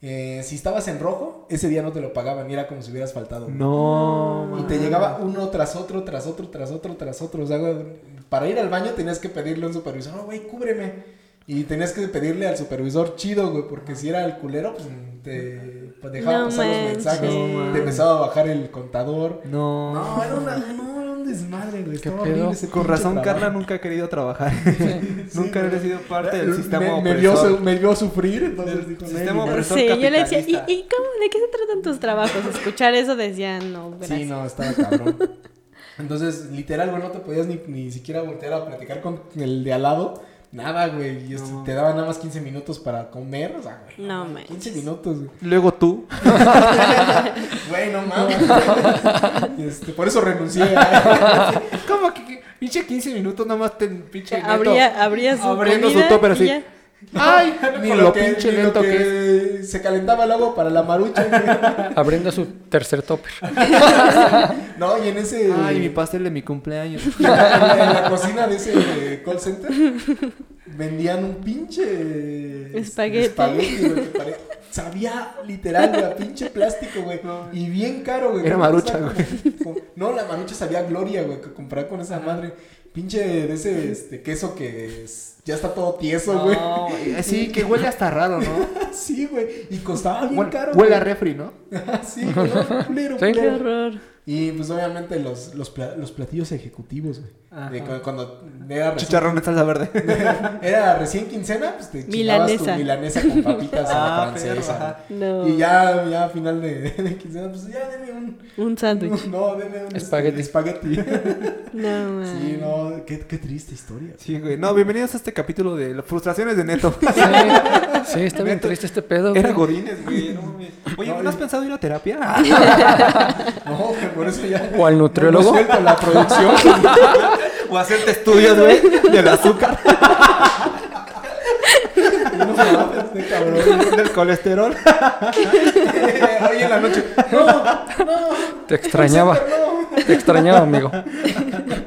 Eh, si estabas en rojo, ese día no te lo pagaban y era como si hubieras faltado. güey. No. Y te llegaba uno tras otro, tras otro, tras otro, tras otro. O sea, güey, para ir al baño tenías que pedirle a un supervisor, no, güey, cúbreme. Y tenías que pedirle al supervisor chido, güey, porque si era el culero, pues te pues, dejaba No pasar los mensajes, No te empezaba a bajar el contador. No. No, era, una, no, desmadre, güey. ¿Qué Estaba horrible ese Con razón, trabajo. Carla nunca ha querido trabajar. nunca había sido parte del Me- sistema me, vio, me vio sufrir, entonces dijo, sistema "Nel, ni opresor. Sí, yo le decía, ¿y, capitalista. ¿y cómo? ¿De qué se tratan tus trabajos? Escuchar eso decía, no, gracias. Sí, no, estaba cabrón. Entonces, literal, güey, no te podías ni, ni siquiera voltear a platicar con el de al lado. Nada, güey. Y este, No. te daban nada más 15 minutos para comer. O sea, güey. No mames, 15 manches. minutos, güey. Luego tú. Güey, no mames. este, por eso renuncié. ¿Cómo que, que pinche 15 minutos nada más te pinche neto Abría, abría su abriendo su comida topper y así. ya. Ay, ni lo que- pinche ni lo lento que Se calentaba el agua para la marucha. güey. Abriendo su tercer topper. no, y en ese. Ay, mi pastel de mi cumpleaños. en, la, en la cocina de ese call center vendían un pinche Espagueti. espagueti, güey, que sabía literal güey, a pinche plástico, güey, y bien caro, güey. Era marucha, esa- como- No, la marucha sabía gloria, güey, que compraba con esa madre. Pinche de ese este, queso que es- ya está todo tieso, güey. No, sí, que huele hasta raro, ¿no? Sí, güey, y costaba bien Huele, caro. huele a refri, ¿no? sí, güey, culero, Sí. Qué horror. Y pues obviamente los, los, los platillos ejecutivos, güey. Ajá. De cu- cuando era recién, Chicharrón de salsa verde. era recién quincena, pues te chingabas Milanesa. tu milanesa con papitas a la Ah, francesa. No. Y ya, ya a final de, de quincena, pues ya deme un... Un sándwich. No, deme un... Espagueti. espagueti. No, man. sí, no, qué, qué triste historia. Sí, güey. No, bienvenidos a este capítulo de las frustraciones de Neto. Sí, sí, está bien Neto, triste este pedo. Era güey. Godines, güey. No. Oye, No, ¿no has pensado ir a terapia? No, que por eso ya... O al nutriólogo. la producción. ¿O hacerte estudios, güey? Del azúcar, este cabrón. del colesterol. Hoy en la noche. No, no. Te extrañaba. no. Te extrañaba, amigo.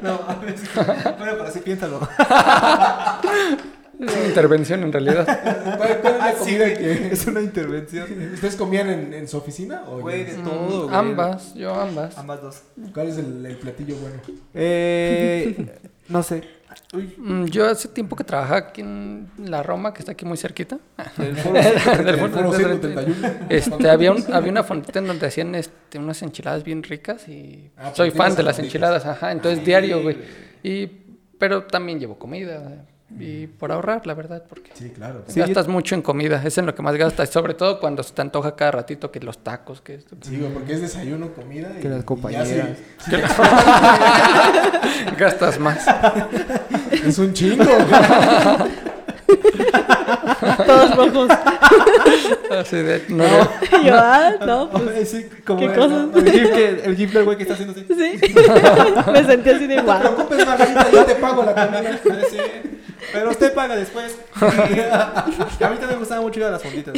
No, mames. Bueno, pero sí piénsalo. Es una intervención en realidad. ¿Cuál, cuál es la Ah, sí, que... Es una intervención. ¿Ustedes comían en, en su oficina? O Güey, de todo, güey. Ambas, yo ambas. Ambas dos. ¿Cuál es el, el platillo bueno? Eh, no sé. Uy, Mm, Yo hace tiempo que trabajaba aquí en la Roma, que está aquí muy cerquita. Del El foro- foro del- 131. Este, había, un, había una fondita en donde hacían este, unas enchiladas bien ricas y Ah, soy fan de las enchiladas, ajá, entonces diario, güey. Y, pero también llevo comida y por ahorrar, la verdad, porque Sí, claro. Sí, gastas mucho en comida, es en lo que más gastas, sobre todo cuando se te antoja cada ratito que los tacos, que esto. Sí, porque es desayuno, comida y, Que las y ya compañeras. se- gastas más. es un chingo. Todos rojos. Así de, no, yo, ah, no, pues Sí, como ¿Qué el, cosas? el gif que el gif del güey que está haciendo así. sí. Me sentí así de No te preocupes, Margarita, yo te pago la comida. Sí, pero usted paga después. a mí también me gustaba mucho ir a las fonditas.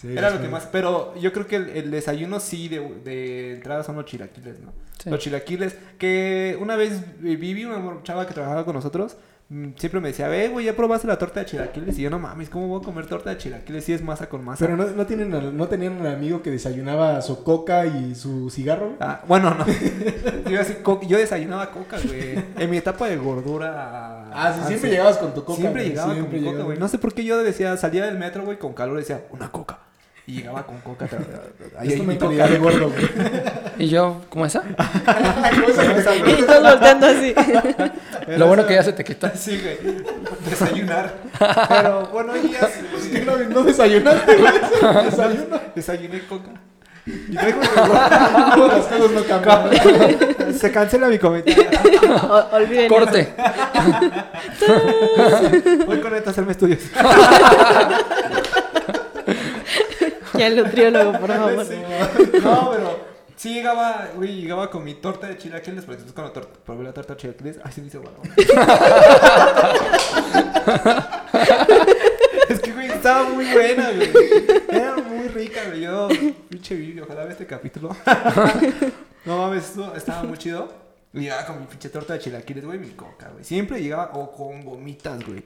Sí, Era lo que más. Pero yo creo que el, el desayuno sí de, de entrada son los chilaquiles, ¿no? Sí. Los chilaquiles. Que una vez vi vi una chava que trabajaba con nosotros. Mm, Siempre me decía, ve, güey, ¿ya probaste la torta de chilaquiles? Y yo, no mames, ¿cómo voy a comer torta de chilaquiles si es masa con masa? Pero no, no, tienen, no tenían un amigo que desayunaba su coca y su cigarro. Ah, bueno, no. yo, así, co- yo desayunaba coca, güey. En mi etapa de gordura. Ah, sí, siempre sí. llegabas con tu coca. Siempre güey, llegaba siempre con mi coca, güey. No sé por qué yo decía, salía del metro, güey, con calor y decía, una coca. Y llegaba con coca. tra- ahí Es hay tu mi mentalidad de gordo, güey. Y yo, ¿cómo esa? Y todos volteando así. Pero Lo bueno esa- que ya se te quitó. Sí, güey. Desayunar. Pero bueno, hoy día Es que no, no desayunaste, güey. Desayuno. desayuné coca. Y traigo que Las cosas no cambian. Se cancela mi comentario. Olviden. Corte. Voy con esto a hacerme estudios. Ya el nutriólogo, por favor. Sí. No, pero sí llegaba, güey, llegaba con mi torta de chilaquiles, pero después cuando tor- probé la torta de chilaquiles, ay, se me hizo bueno. es que, güey, estaba muy buena, güey. Era muy rica. me dio pinche Vivi, ojalá vea este capítulo. no mames, esto estaba muy chido. Llegaba con mi pinche torta de chilaquiles, güey, mi coca, güey. Siempre llegaba o con gomitas, güey.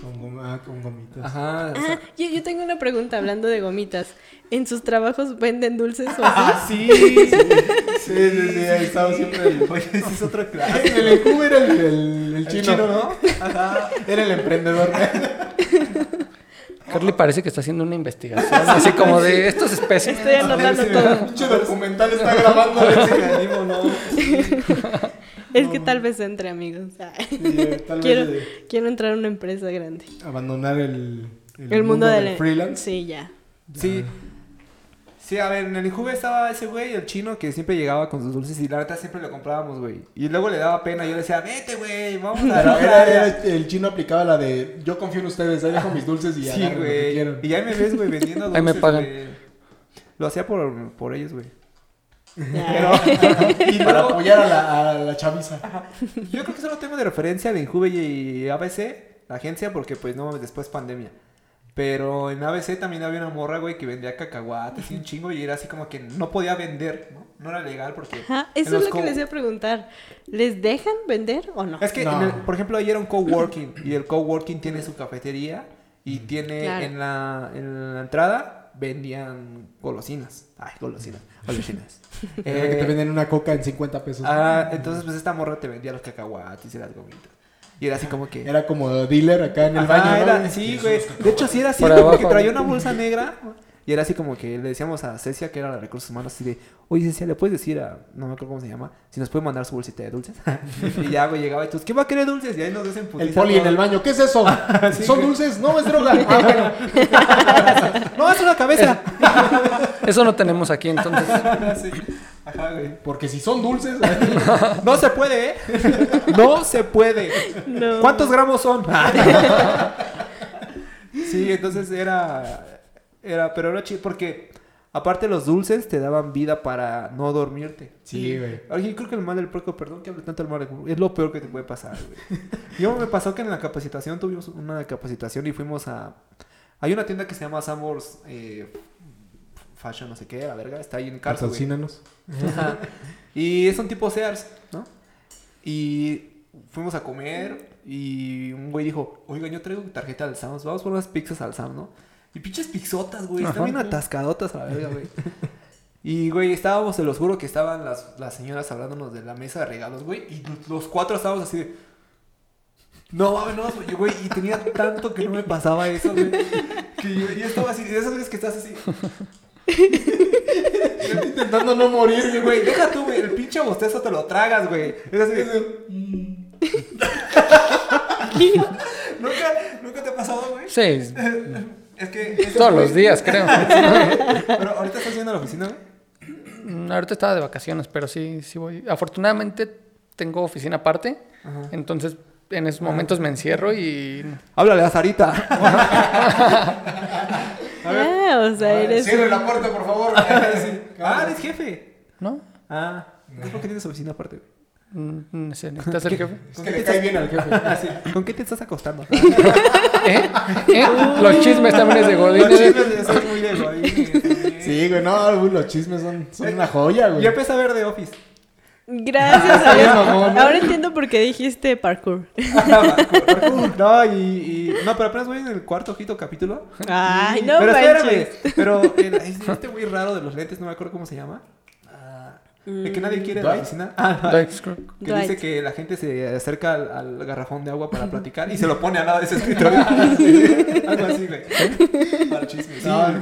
Con, gom- ah, con gomitas. Ajá. o sea- Ah, yo, yo tengo una pregunta hablando de gomitas. ¿En sus trabajos venden dulces o así? Ah, sí. sí, Sí, sí, sí, ahí estaba siempre el... Oye, ese es otro clase. El Encuba era el, el, el chino. chino, ¿no? Ajá. Era el emprendedor. Carly parece que está haciendo una investigación, así como de estos especies. Estoy anotando todo. Pinche documental está grabando. A ver si me animo, ¿no? Es que tal vez entre amigos. Sí, eh, tal vez quiero, quiero entrar a una empresa grande. abandonar el, El, mundo, del freelance. Sí, ya. Sí. Sí, a ver, en el Injuve estaba ese güey, el chino, que siempre llegaba con sus dulces y la neta siempre lo comprábamos, güey. Y luego le daba pena, yo le decía, vete, güey, vamos a la era- playa". era- el chino aplicaba la de yo confío en ustedes, ahí dejo mis dulces y Sí, lo que güey. Y ahí me ves, güey, vendiendo dulces. Ahí me pagan. güey. Lo hacía por, por ellos, güey. Ya. Y Para luego, apoyar a la, a la chaviza. yo creo que solo tengo de referencia de Injuve y ABC, la agencia, porque pues no mames, después pandemia. Pero en ABC también había una morra, güey, que vendía cacahuates y un chingo y era así como que no podía vender, ¿no? No era legal porque... Ajá, eso es lo que les iba a preguntar. ¿Les dejan vender o no? Es que, No. en el- por ejemplo, ahí era un coworking y el coworking tiene su cafetería y tiene Claro. en, la, en la entrada vendían golosinas. Ay, golosinas, golosinas. Era que te Eh, venden una coca en 50 pesos. ah, entonces, pues esta morra te vendía los cacahuates y las gomitas. Y era así como que... Era como dealer acá en el Ajá, baño. ¿no, era- sí, güey. De hecho, sí era así, porque traía una bolsa negra. Y era así como que le decíamos a Cecia, que era la de recursos humanos, así de, oye, Cecia, ¿le puedes decir a, no me acuerdo cómo se llama, si nos puede mandar su bolsita de dulces? y ya, güey, llegaba y tú, ¿qué va a querer dulces? Y ahí nos dicen El poli en el baño, ¿qué es eso? Sí, ¿Son güey. dulces? No, es droga. Ah, bueno. No, es una cabeza. Eso no tenemos aquí, entonces. Sí. Ajá, güey. Porque si son dulces. No se puede, ¿eh? No se puede. No. ¿Cuántos gramos son? sí, entonces era. Era, pero era chido porque. Aparte los dulces te daban vida para no dormirte. Sí, güey. Oye, creo que el mal del puerco, perdón que hable tanto del mal del puerco, es lo peor que te puede pasar, güey. Yo me pasó que en la capacitación tuvimos una capacitación y fuimos a... Hay una tienda que se llama Samors eh, Fashion, no sé qué, la verga, está ahí en Carso. Y es un tipo Sears, ¿no? Y fuimos a comer y un güey dijo, oiga, yo traigo tarjeta al Sam's, vamos por unas pizzas al Sam, ¿no? Y pinches pixotas, güey, están bien atascadotas a la verga, güey. Y, güey, estábamos, se los juro que estaban las, las señoras hablándonos de la mesa de regalos, güey, y los- cuatro estábamos así de... No, mames, no, güey, y tenía tanto que no me pasaba eso, güey. Que yo, yo estaba así, de esas veces que estás así, Intentando no morir, güey. Güey, deja tú, güey. El pinche bostezo te lo tragas, güey. Es así de... ¿Nunca, ¿Nunca te ha pasado, güey? Sí, Es que... todos los días, creo. Pero ahorita estás yendo a la oficina, güey. Mm, Ahorita estaba de vacaciones, pero sí, sí voy. Afortunadamente tengo oficina aparte, Ajá. entonces en esos momentos me encierro y Háblale a Sarita. Ah, o sea, eres. Cierre la puerta, por favor. ah, eres jefe. ¿no? Ah, es porque tienes oficina aparte, güey. Mm, no sé, ¿Necesitas ser jefe? Es que le cae bien al jefe. Ah, sí. ¿Con qué te estás acostando? ¿Eh? ¿Eh? Los chismes también es de Godín. Los chismes de- son muy de Godín. Sí, güey, no, los chismes son, son una joya, güey. Ya empecé a ver The Office. Gracias a Dios. Ahora entiendo por qué dijiste parkour. no, y, y- No, pero apenas voy en el cuarto, quinto capítulo. Ay, Y- no Pero espérame. manches. Pero el- este güey raro de los lentes, no me acuerdo cómo se llama. Ah, el que nadie quiere en la oficina. Ah. Dwight. Que Dwight. dice que la gente se acerca al, al garrafón de agua para platicar y se lo pone al lado de ese escritorio. Algo así, güey. Para chisme. Sí, No, güey.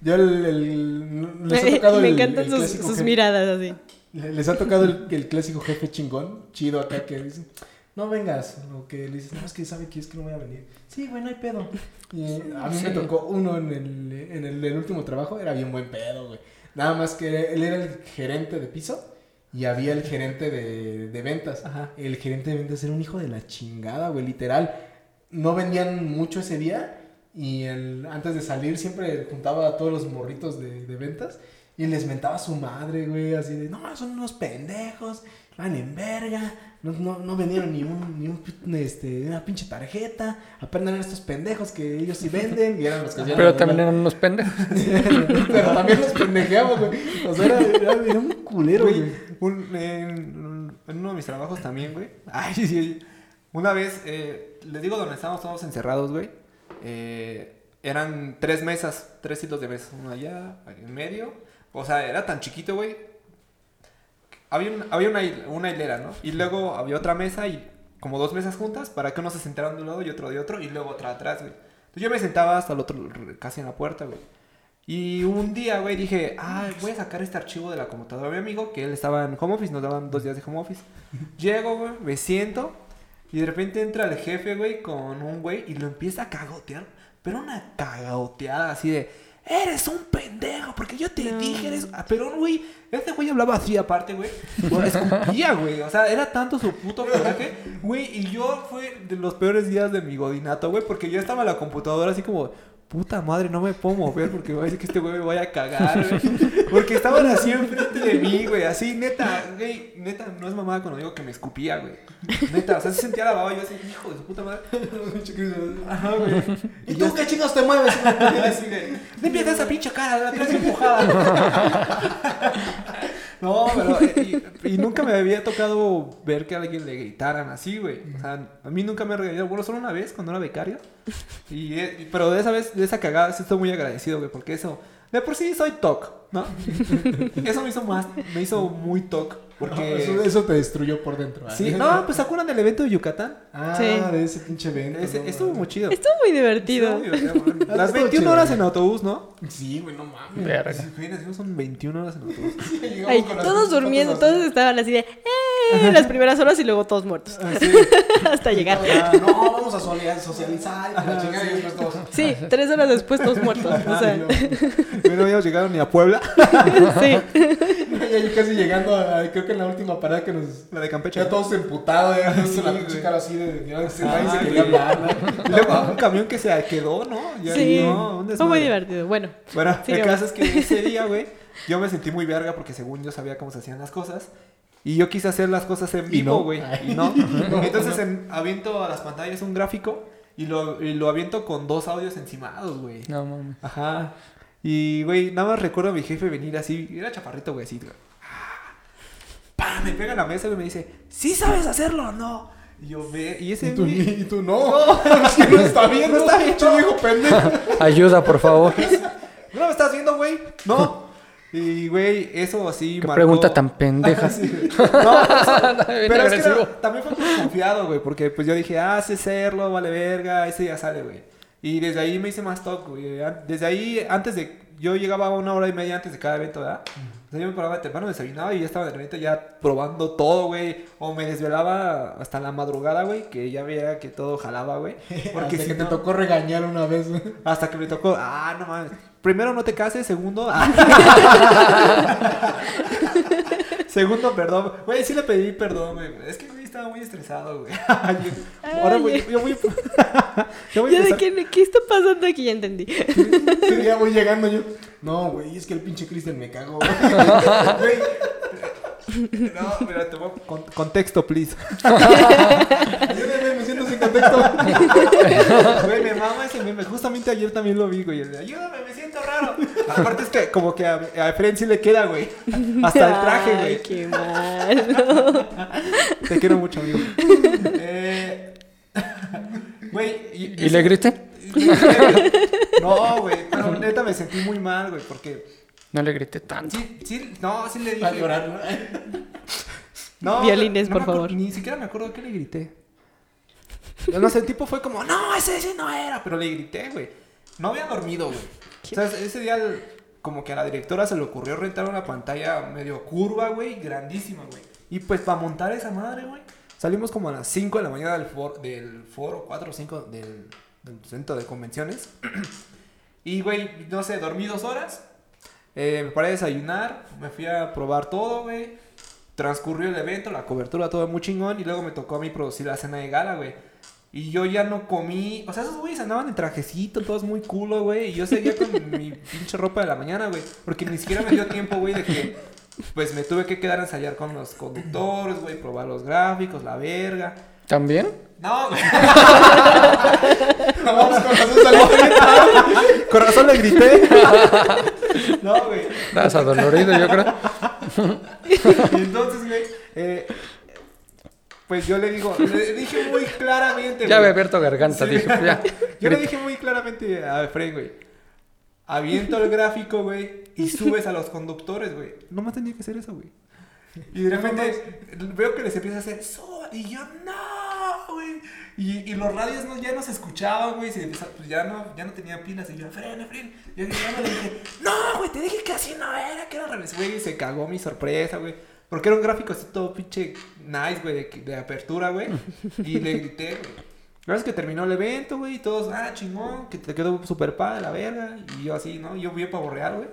yo el, el- les ha tocado Me el- encantan el sus, miradas así. le- Les ha tocado el, el clásico jefe chingón, chido acá, que dice, no vengas, o que le dices, no, es que sabe que es que no voy a venir. Sí, güey, no hay pedo. Y eh, a mí me tocó uno en el, en el, el último trabajo, era bien buen pedo, güey. Nada más que él era el gerente de piso y había el gerente de, de ventas. Ajá. El gerente de ventas era un hijo de la chingada, güey, literal. No vendían mucho ese día y el, antes de salir siempre juntaba a todos los morritos de, de ventas Y les mentaba a su madre, güey, así de, no, son unos pendejos, van en verga, no, no, no vendieron ni un, ni un, este, una pinche tarjeta, aprendan estos pendejos que ellos sí venden, y eran los que hacían Pero también eran unos pendejos. Pero también los pendejeamos, güey. O sea, era, era, era un culero, Güey, un- en uno de mis trabajos también, güey. Ay, sí, sí. Una vez, eh, les digo donde estábamos todos encerrados, güey. eh, eran tres mesas, tres hilos de mesas. Uno allá, en medio. O sea, era tan chiquito, güey. Había, un- había una, una hilera, ¿no? Y luego había otra mesa y como dos mesas juntas para que uno se sentaran de un lado y otro de otro y luego otra atrás, güey. Entonces yo me sentaba hasta el otro, casi en la puerta, güey. Y un día, güey, dije, ah, voy a sacar este archivo de la computadora de mi amigo, que él estaba en home office, nos daban dos días de home office. Llego, güey, me siento, y de repente entra el jefe, güey, con un güey, y lo empieza a cagotear, pero una cagoteada así de, eres un pendejo, porque yo te No. dije, eres... Pero, güey, este güey hablaba así aparte, güey. Escupía, güey, o sea, era tanto su puto coraje, güey, y yo fue de los peores días de mi godinato, güey, porque yo estaba en la computadora así como... Puta madre, no me puedo mover porque voy a decir que este güey me vaya a cagar, güey. Porque estaban así enfrente de mí, güey. Así, neta, güey. Neta, no es mamada cuando digo que me escupía, güey. Neta, o sea, se sentía la baba y yo así, hijo de su puta madre. Ajá, güey. ¿Y tú qué chicos te mueves? Así de, límpiate esa pinche cara, la traes empujada. No, pero, eh, y, nunca me había tocado ver que a alguien le gritaran así, güey. O sea, a mí nunca me ha regañado. Bueno, solo una vez, cuando era becario. Y, eh, pero de esa vez, de esa cagada, sí estoy muy agradecido, güey, porque eso, de por sí soy TOC, ¿no? Eso me hizo más, me hizo muy TOC, porque... Eso, eso te destruyó por dentro. ¿eh? Sí, no, pues ¿se acuerdan del evento de Yucatán? Ah, Sí. de ese pinche evento. Ese- ¿no? estuvo muy chido. Estuvo muy divertido. Estuvo muy divertido, güey. Ah, Las estuvo 21 chido, horas en autobús, ¿no? Sí, güey, no mames. Verga. Sí, son 21 horas en autobús. Ay, todos durmiendo, todos estaban así de, ¡eh! Las primeras horas y luego todos muertos. Así. Hasta llegar. Ah, no, vamos a socializar. y después todos. Sí, tres horas después todos muertos. O sea, Pero no habíamos llegado ni a Puebla. sí. Ya yo casi llegando a, a- creo que en la última parada que nos... La de Campeche. Ya todos emputados, ya Sí, la pinche cara así de... Ya se, Ah, nadie se güey. quería hablar, ¿no? Y luego un camión que se quedó, ¿no? Ya- Sí. no, un Fue muy divertido. Bueno, Bueno, el Sigamos. caso es que ese día, güey, yo me sentí muy verga porque según yo sabía cómo se hacían las cosas. Y yo quise hacer las cosas en Y vivo, no. güey. Y no. Entonces en- aviento a las pantallas un gráfico y lo, y lo aviento con dos audios encimados, güey. No mames. Ajá. Y, güey, nada más recuerdo a mi jefe venir así. Era chaparrito, güey, así. güey. Pa, me pega en la mesa y me dice, ¿sí sabes hacerlo o no? Y yo, ve, y ese Y tú, güey... y tú no. Es que no está bien, no está bien, viejo pendejo. Ayuda, por favor. ¿No me estás viendo, güey? No. Y, güey, eso así Qué marcó- pregunta tan pendeja. Sí. No, eso- pero es que era- también fue confiado, güey, porque pues yo dije, ah, sé hacerlo, vale verga, ese ya sale, güey. Y desde ahí me hice más talk, güey. Desde ahí, antes de, yo llegaba una hora y media antes de cada evento, ¿verdad? Sea, yo me paraba de temprano, desayunaba y ya estaba de repente ya probando todo, güey. O me desvelaba hasta la madrugada, güey, que ya veía que todo jalaba, güey. Porque Hasta si que te tocó regañar una vez. güey. hasta que me tocó, ah, no mames. Primero no te cases, segundo. ah. segundo, perdón. Güey, sí le pedí perdón, güey. Es que güey, estaba muy estresado, güey. Ahora voy, yo voy, yo voy a de qué está pasando aquí, ya entendí. Sí, ya voy llegando yo. No, güey, es que el pinche Cristian me cagó. Güey, No, mira, te voy a- con- contexto, please. ayúdame, me siento sin contexto. Güey, me mama ese meme. Justamente ayer también lo vi, güey. Ayúdame, me siento raro. Aparte es que como que a, a Efren sí le queda, güey. Hasta el traje, Ay, güey. qué malo. Te quiero mucho, amigo. Eh, Güey, y, ¿Y le grité? No, güey, pero neta me sentí muy mal, güey, porque No le grité tanto. sí, sí, no, sí le dije. Va a llorar, ¿no? No, Violines, no por favor. Ni siquiera me acuerdo qué le grité. Yo no sé, el tipo fue como, no, ese, ese no era, pero le grité, güey. No había dormido, güey. O sea, ese día el- como que a la directora se le ocurrió rentar una pantalla medio curva, güey, grandísima, güey. Y pues para montar esa madre, güey, salimos como a las 5 de la mañana del foro, del foro 4 o 5 del, del centro de convenciones. y, güey, no sé, dormí dos horas. Eh, me paré a desayunar, me fui a probar todo, güey. Transcurrió el evento, la cobertura, todo muy chingón. Y luego me tocó a mí producir la cena de gala, güey. Y yo ya no comí. O sea, esos güeyes andaban en trajecito, todos muy culo, güey. Y yo seguía con mi pinche ropa de la mañana, güey. Porque ni siquiera me dio tiempo, güey, de que. Pues me tuve que quedar a ensayar con los conductores, güey, probar los gráficos, la verga. ¿También? No, güey. Vamos con razón salió. Con razón le grité. No, güey. Estás adolorido, yo creo. Y entonces, güey, eh, pues yo le digo, le dije muy claramente, Ya güey. había abierto garganta, Sí. dije, ya. Yo le dije muy claramente a Efraín, güey. Aviento el gráfico, güey, y subes a los conductores, güey. No más tenía que hacer eso, güey. Y de repente veo que les empieza a hacer "Suba", y yo no, güey. Y, y los radios no, ya no se escuchaban, güey. Pues ya no, ya no tenía pilas. Y yo, Efraín. Y yo ya le dije, no, güey, te dije que así no era, que era al revés, güey. Se cagó mi sorpresa, güey. Porque era un gráfico así todo pinche nice, güey, de, de apertura, güey. Y le grité, güey. La verdad es que terminó el evento, güey, y todos, ah, chingón, que te quedó súper padre la verga. Y yo así, ¿no? Yo vi a pavorreal, güey.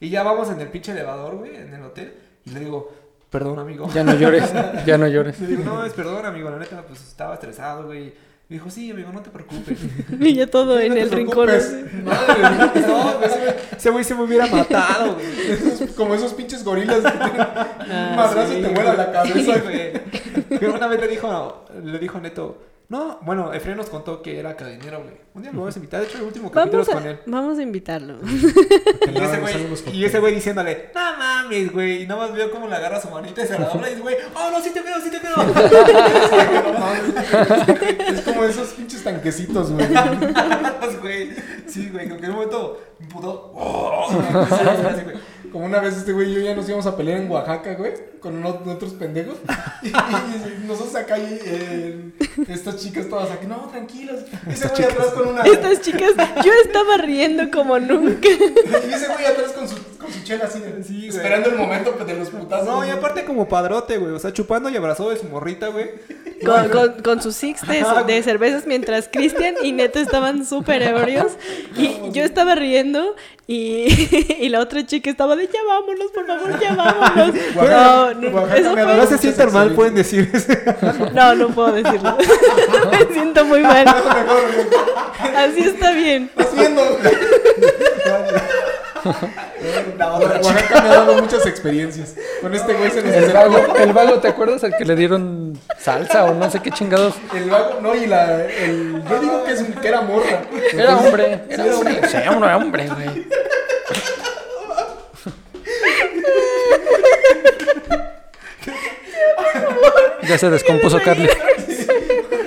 Y ya vamos en el pinche elevador, güey, en el hotel. Y le digo, perdón, amigo. Ya no llores, ya no llores. Le digo, no, es perdón, amigo, la neta, pues estaba estresado, güey. Me dijo, sí, amigo, no te preocupes. Y ya todo en No el rincón. preocupes. Madre, no, güey, ese güey- se me hubiera matado, güey. Esos- como esos pinches gorilas que tienen un madrazo y Sí, te güey. vuela la cabeza. Güey. Pero una vez le dijo, le dijo a Neto, no, bueno, Efraín nos contó que era cadenero, güey. Un día lo vamos a invitar, de hecho, el último capítulo es a, con él. vamos a invitarlo. Y ese, güey, saludos con- y ese güey diciéndole, no mames, güey. Y nada más veo cómo le agarra su manita y se la dobla y dice, güey, oh, no, sí te veo, sí te mames. Es como esos pinches tanquecitos, güey. güey. Sí, güey, que en un momento me puto. Oh, güey. Como una vez este güey y yo ya nos íbamos a pelear en Oaxaca, güey, con unos otros pendejos. Y, y nosotros acá y eh, estas chicas todas aquí, no, tranquilos. Ese güey atrás con una. Estas chicas, yo estaba riendo como nunca. Y ese güey atrás con su, con su chela así, Sí, güey. esperando el momento pues, de los putazos. No, y güey. aparte como padrote, güey. O sea, chupando y abrazado de su morrita, güey. Con, con, con sus six de, de cervezas mientras Cristian y Neto estaban súper ebrios. Y yo estaba riendo y, y la otra chica estaba de ya vámonos, por favor, ya vámonos. No, no, Oaxaca eso fue- No se sientan mal, pueden decir eso. No, no puedo decirlo. Me siento muy mal. Así está bien. Estás chica. Oaxaca me ha dado muchas experiencias. Con este güey se nos El vago, el vago, ¿te acuerdas al que le dieron salsa o no sé qué chingados? El vago, no, y la. El, yo digo que, es, que era morra. Era hombre, era Sí, era hombre. Sí, hombre, era hombre, güey. Ya se descompuso Carly.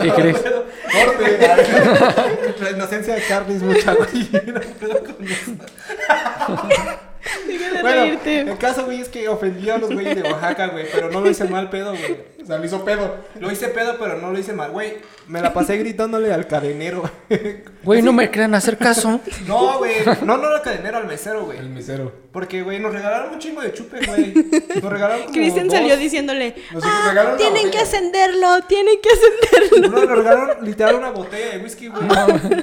Y Chris. Corte. La inocencia de Carly es mucha, güey. Bueno, reírte. el caso, güey, es que ofendí a los güeyes de Oaxaca, güey. Pero no lo hice mal pedo, güey. O sea, le hizo pedo. Lo hice pedo, pero no lo hice mal, güey. Me la pasé gritándole al cadenero. Güey, no me crean hacer caso. No, güey. No, no al cadenero, al mesero, güey. El mesero. Porque, güey, nos regalaron un chingo de chupe, güey. Nos regalaron como Cristian dos. salió diciéndole, Nos "Ah, regalaron una tienen que botella". ascenderlo, tienen que ascenderlo. No, nos regalaron literal una botella de whisky, güey.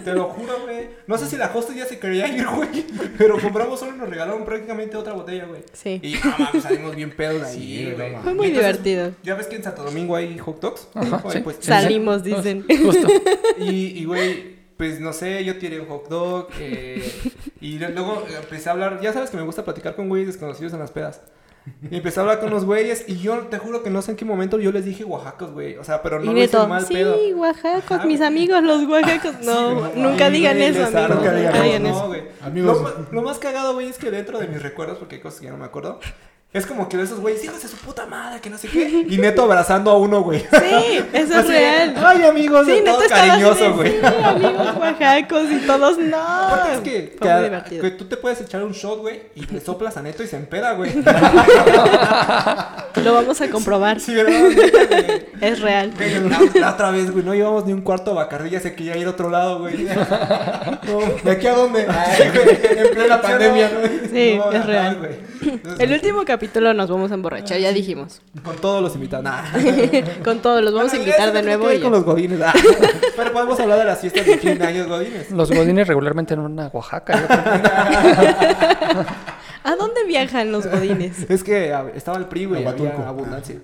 Te lo juro, güey. No sé si la host ya se quería ir, güey. Pero compramos solo y nos regalaron prácticamente otra botella, güey. Sí. Y no mames, salimos bien pedos de ahí, güey. Fue muy entonces, divertido. Ya ves que en Santo Domingo hay hot dogs. Ajá, Ay, sí. pues, Salimos, dicen. Justo. Y, y, güey, pues no sé, yo tiré un hot dog. eh, y luego empecé a hablar. Ya sabes que me gusta platicar con güeyes desconocidos en las pedas. Y empecé a hablar con los güeyes. Y yo te juro que no sé en qué momento yo les dije oaxacos, güey. O sea, pero no lo hice mal sí, pedo. oaxacos, Ajá, mis güey. amigos, los oaxacos. No, Sí, nunca digan eso, amigos. nunca digan digan No, eso. güey. Amigos. Lo, lo más cagado, güey, es que dentro de mis recuerdos, porque hay cosas que ya no me acuerdo, es como que de esos güeyes, hijos de su puta madre, que no sé qué. Y neto abrazando a uno, güey. Sí, eso es real. Ay, amigos, Sí, de Neto todo cariñoso, güey. Sí, amigos oaxacos y todos no. Aparte es que, que- divertido. que tú te puedes echar un shot, güey, y le soplas a Neto y se empeda, güey. Lo vamos a comprobar. Sí, ¿verdad? Güey. Es real. Güey, La, la otra vez, güey, no llevamos ni un cuarto de Bacardí, ya sé que ya ir a otro lado, güey. No, ¿De aquí a dónde? en plena pandemia, ¿no? Sí, No, es real. güey. Entonces, El último capítulo nos vamos a emborrachar, ya dijimos. Con todos los invitados. Nah. Con todos los vamos a invitar de nuevo. y con los godines. ah. Pero podemos hablar de las fiestas de fin de años godines. Los godines regularmente en una Oaxaca. ¿A dónde viajan los godines? Es que estaba el PRI, güey, abundancia.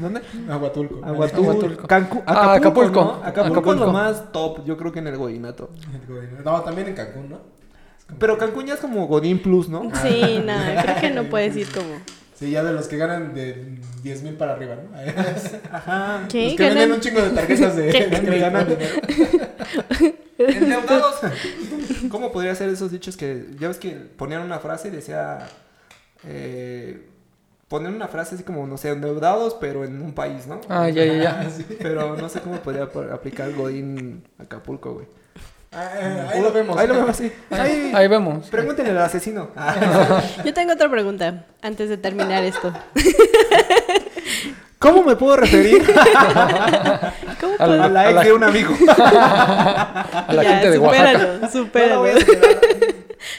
¿Dónde? Aguatulco. Aguatulco. Aguatulco. Cancún. Ah, Acapulco. ¿no? Acapulco, es Acapulco. lo más top, yo creo que en el Godinato. No, también en Cancún, ¿no? Pero Cancún ya es como Godín Plus, ¿no? Sí, nada, creo que no puedes ir como. Sí, ya de los que ganan de 10 mil para arriba, ¿no? Ajá. Los ¿Qué? que venden ¿Ganan? un chingo de tarjetas de, de Que ganan crédito. Endeudados. ¿Cómo podría ser esos dichos que ya ves que ponían una frase y decía eh, ponían una frase así como no sé endeudados pero en un país, ¿no? Ah, ya, ya, ya. Pero no sé cómo podría aplicar Godín Acapulco, güey. Ah, eh, ahí lo vemos. Ahí lo vemos así. Ahí, Ahí vemos. pregúntenle al asesino. Yo tengo otra pregunta antes de terminar esto. ¿Cómo me puedo referir ¿Cómo Al- puedo? a la a ex la- de un amigo? A la Ya, gente de Oaxaca. supéralo, No la supéralo. voy a superar.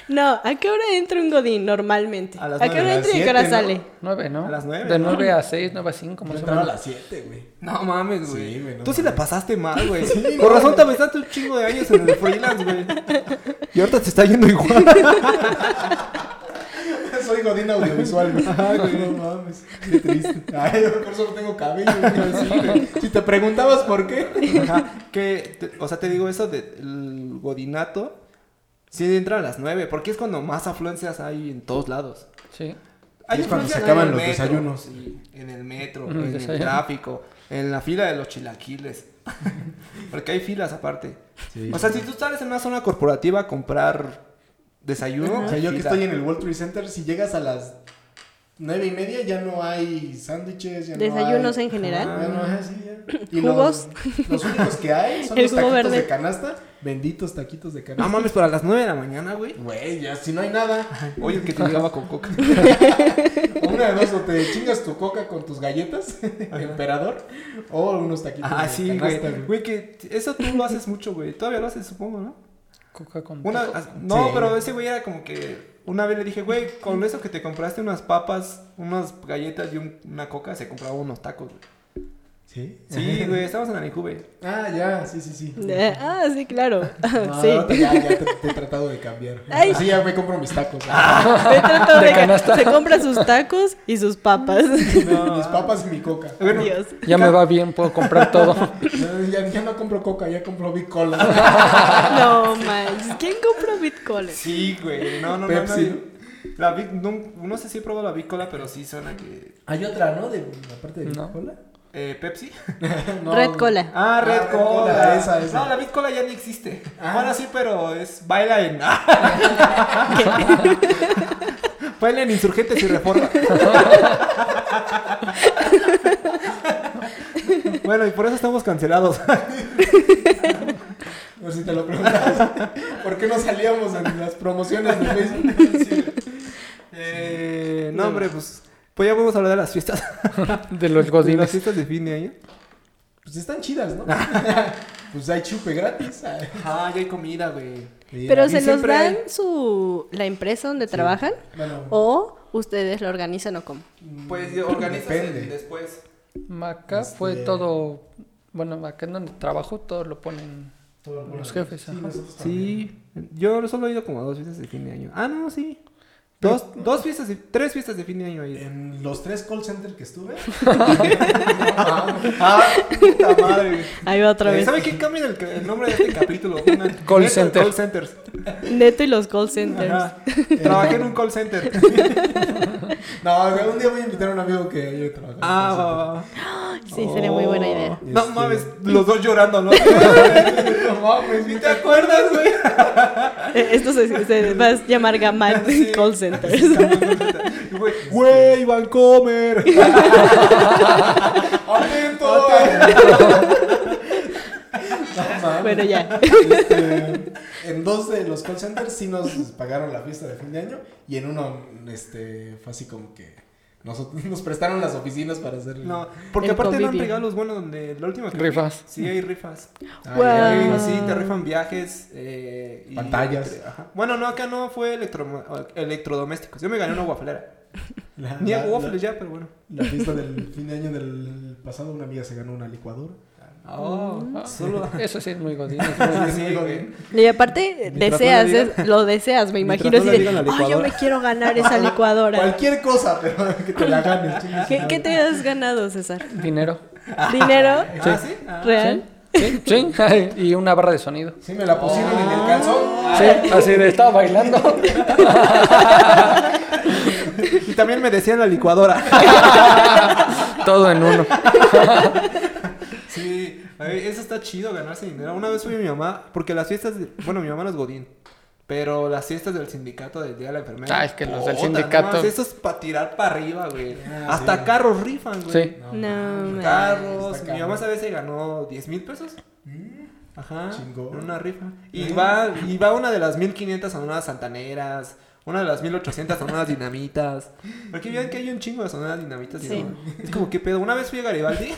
No, ¿a qué hora entra un godín normalmente? A ¿A, las qué nueve, hora a entra y a qué hora ¿no? sale? Nueve, ¿no? A las nueve, De ¿no? nueve a seis, nueve a cinco, Yo más o entraba a las 7, güey. No mames, güey. Sí, güey, no Tú sí la pasaste mal, güey. Sí, Por no, razón te güey. aventaste un chingo de años en el freelance, güey. Y ahorita te está yendo igual. Soy Godín audiovisual, güey. No mames. Qué triste. Ay, yo por eso no tengo cabello, güey. Güey. Si te preguntabas por qué. Ajá, que, te- o sea, te digo eso del godinato. Sí entra a las 9, porque es cuando más afluencias hay en todos lados. Sí. Hay es cuando se acaban los metro, desayunos. sí, en el metro, en el tráfico, en la fila de los chilaquiles. porque hay filas aparte. Sí. O sea, si tú sales en una zona corporativa a comprar desayuno, O sea, yo que estoy en el World Trade Center, si llegas a las nueve y media ya no hay sándwiches, ya no ¿Desayunos hay... en general? Ya no hay, sí, ya. Y ¿Jugos? Los, los únicos que hay son El los taquitos verde. de canasta. Benditos taquitos de canasta. No mames, pero a las 9 de la mañana, güey. Güey, ya si no hay nada. Oye, que te llegaba con coca. O una de dos, o te chingas tu coca con tus galletas, emperador, o unos taquitos Ah, de sí, canasta, güey. Güey, que eso tú lo haces mucho, güey. Todavía lo haces, supongo, ¿no? Coca con Una, as- no, Sí. pero ese güey era como que una vez le dije, güey, con eso que te compraste unas papas, unas galletas y un- una coca, se compraba unos tacos, güey. ¿Sí? Sí, güey, estábamos en la Nicube. Ah, ya, sí, sí, sí. Eh, Ah, sí, claro. No, sí. ahorita ya, ya te, te he tratado de cambiar. Ay. Así ya me compro mis tacos. He tratado De de canasta. se compra sus tacos y sus papas. Mis papas y mi coca. Bueno, Dios. Ya me va bien, puedo comprar todo. No, Ya, ya no compro coca, ya compro Big Cola. No manches. ¿Quién compra Bitcoin? sí, güey. No, no, no, Pepsi. no. La Vic, no, no sé si he probado la Bicola, pero sí suena que... Hay otra, ¿no? De aparte de Big No. Cola. Eh, ¿Pepsi? No. Red Cola. Ah, Red, Ah, Cola. Cola, esa, esa. No, la Big Cola ya ni existe. Ah. Bueno, sí, pero es baila en. baila en Insurgentes y Reforma. bueno, y por eso estamos cancelados. No sé si te lo preguntas. ¿Por qué no salíamos en las promociones de Facebook? eh, no, hombre, pues. Pues ya vamos a hablar de las fiestas. De los De las godines. fiestas de fin de año. Pues están chidas, ¿no? pues hay chupe gratis. Ah, ya hay comida, güey. Pero se los siempre dan hay- su la empresa donde trabajan Bueno, o ustedes lo organizan o cómo. Pues organizas Depende. el después. Acá fue Este- todo. Bueno, acá en donde trabajo, todo lo ponen todo los jefes. Sí. Sí, yo solo he ido como a dos fiestas de fin de año. Ah, no, sí. Dos, dos fiestas, de, tres fiestas de fin de año ido. En los tres call centers que estuve. Ah, puta madre. Ahí va otra Eh, vez. ¿Sabe qué cambia el, el nombre de este capítulo? Call Neto, center. Call centers. Neto y los call centers. Ajá. Trabajé en un call center. No, un día voy a invitar a un amigo que haya trabajado. Ah, en. Sí, sería muy buena idea. No Este- mames, los dos llorando, ¿no? No mames, ¿Sí te acuerdas, güey? Eh, Esto se, se va a llamar Gamal Sí. Call Centers. Güey, Vancomer. ¡Atento! No bueno, ya. Este, en dos de los call centers sí nos pagaron la fiesta de fin de año y en uno este fue así como que nosotros nos prestaron las oficinas para hacer el- No, porque El aparte dan convivio. regalos, bueno, donde la última que Rifas. Sí, hay rifas. Ah, Guau. ya. Sí, te rifan viajes. Eh, y- Pantallas. Ajá. Bueno, no, acá no fue electro, electrodomésticos. Yo me gané una guaflera. La, Ni la- hago waffles la- ya, pero bueno. la fiesta del fin de año del pasado una amiga se ganó una licuadora. Oh, solo. Eso sí es muy godín. Sí. Y aparte, Mientras deseas, no digan- lo deseas, me imagino no así le de, digan la "Ah, yo licuadora". me quiero ganar esa licuadora. Cualquier cosa, pero que te la ganes. ¿Qué, qué te has ganado, César? Dinero. ¿Dinero? Ah, sí. Ah. ¿Real? Sí, sí. y una barra de sonido. Sí, me la pusieron en el calzón. Sí, así de estaba bailando. Y también me decían la licuadora. Todo en uno. Eso está chido, ganarse dinero. Una vez fui a mi mamá, porque las fiestas, de- bueno, mi mamá no es Godín, pero las fiestas del sindicato del Día de la Enfermera. Ah, es que los del sindicato- no, eso es para tirar para arriba, güey. Ah, Hasta sí. carros rifan, güey. Sí. No, man. Carros. Mi mamá esa vez se ganó 10 mil pesos. Ajá. Chingón. Una rifa. Y va, y va una de las 1500 a unas santaneras. Una de las 1800 a unas dinamitas. Porque vean que hay un chingo de sonadas dinamitas. y Sí. no- es como, ¿qué pedo? Una vez fui a Garibaldi.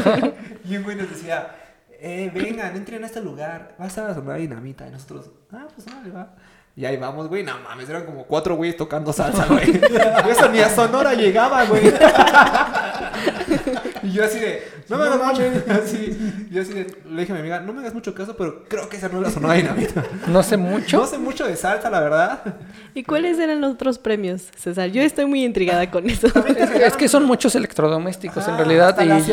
y un güey nos decía, eh, vengan, entren a este lugar. Va a estar la sonada dinamita. Y nosotros, ah, pues vale, va. Y ahí vamos, güey. No mames, eran como cuatro güeyes tocando salsa, güey. Eso ni a Sonora llegaba, güey. y yo así de, no me No hagas mucho. mames. Así, yo así de, le dije a mi amiga, no me hagas mucho caso, pero creo que esa no es la sonora dinamita. No sé mucho. No sé mucho de salsa, la verdad. ¿Y cuáles eran los otros premios, César? Yo estoy muy intrigada con eso. Es, es que son muchos electrodomésticos en Ajá, realidad. hasta y.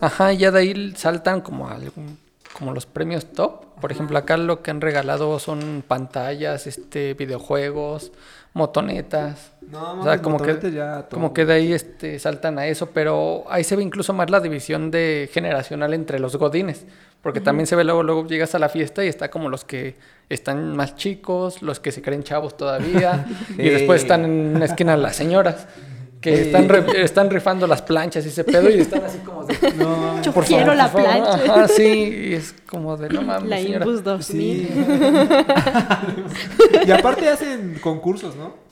Ajá, ya de ahí saltan como algún, como los premios top. Por ejemplo, acá lo que han regalado son pantallas, este, videojuegos, motonetas. No, O sea, como que, motonetes ya todo. como que de ahí este, saltan a eso, pero ahí se ve incluso más la división de generacional entre los godines, porque también se ve luego, luego llegas a la fiesta y está como los que están más chicos, los que se creen chavos todavía, y después están en una esquina las señoras, que Sí. están, re- están rifando las planchas y ese pedo y están así como de... No, Yo "Por quiero favor, la por favor". plancha. Ajá, sí, y es como de no mames, La. Inbus 2000. Sí. y aparte hacen concursos, ¿no?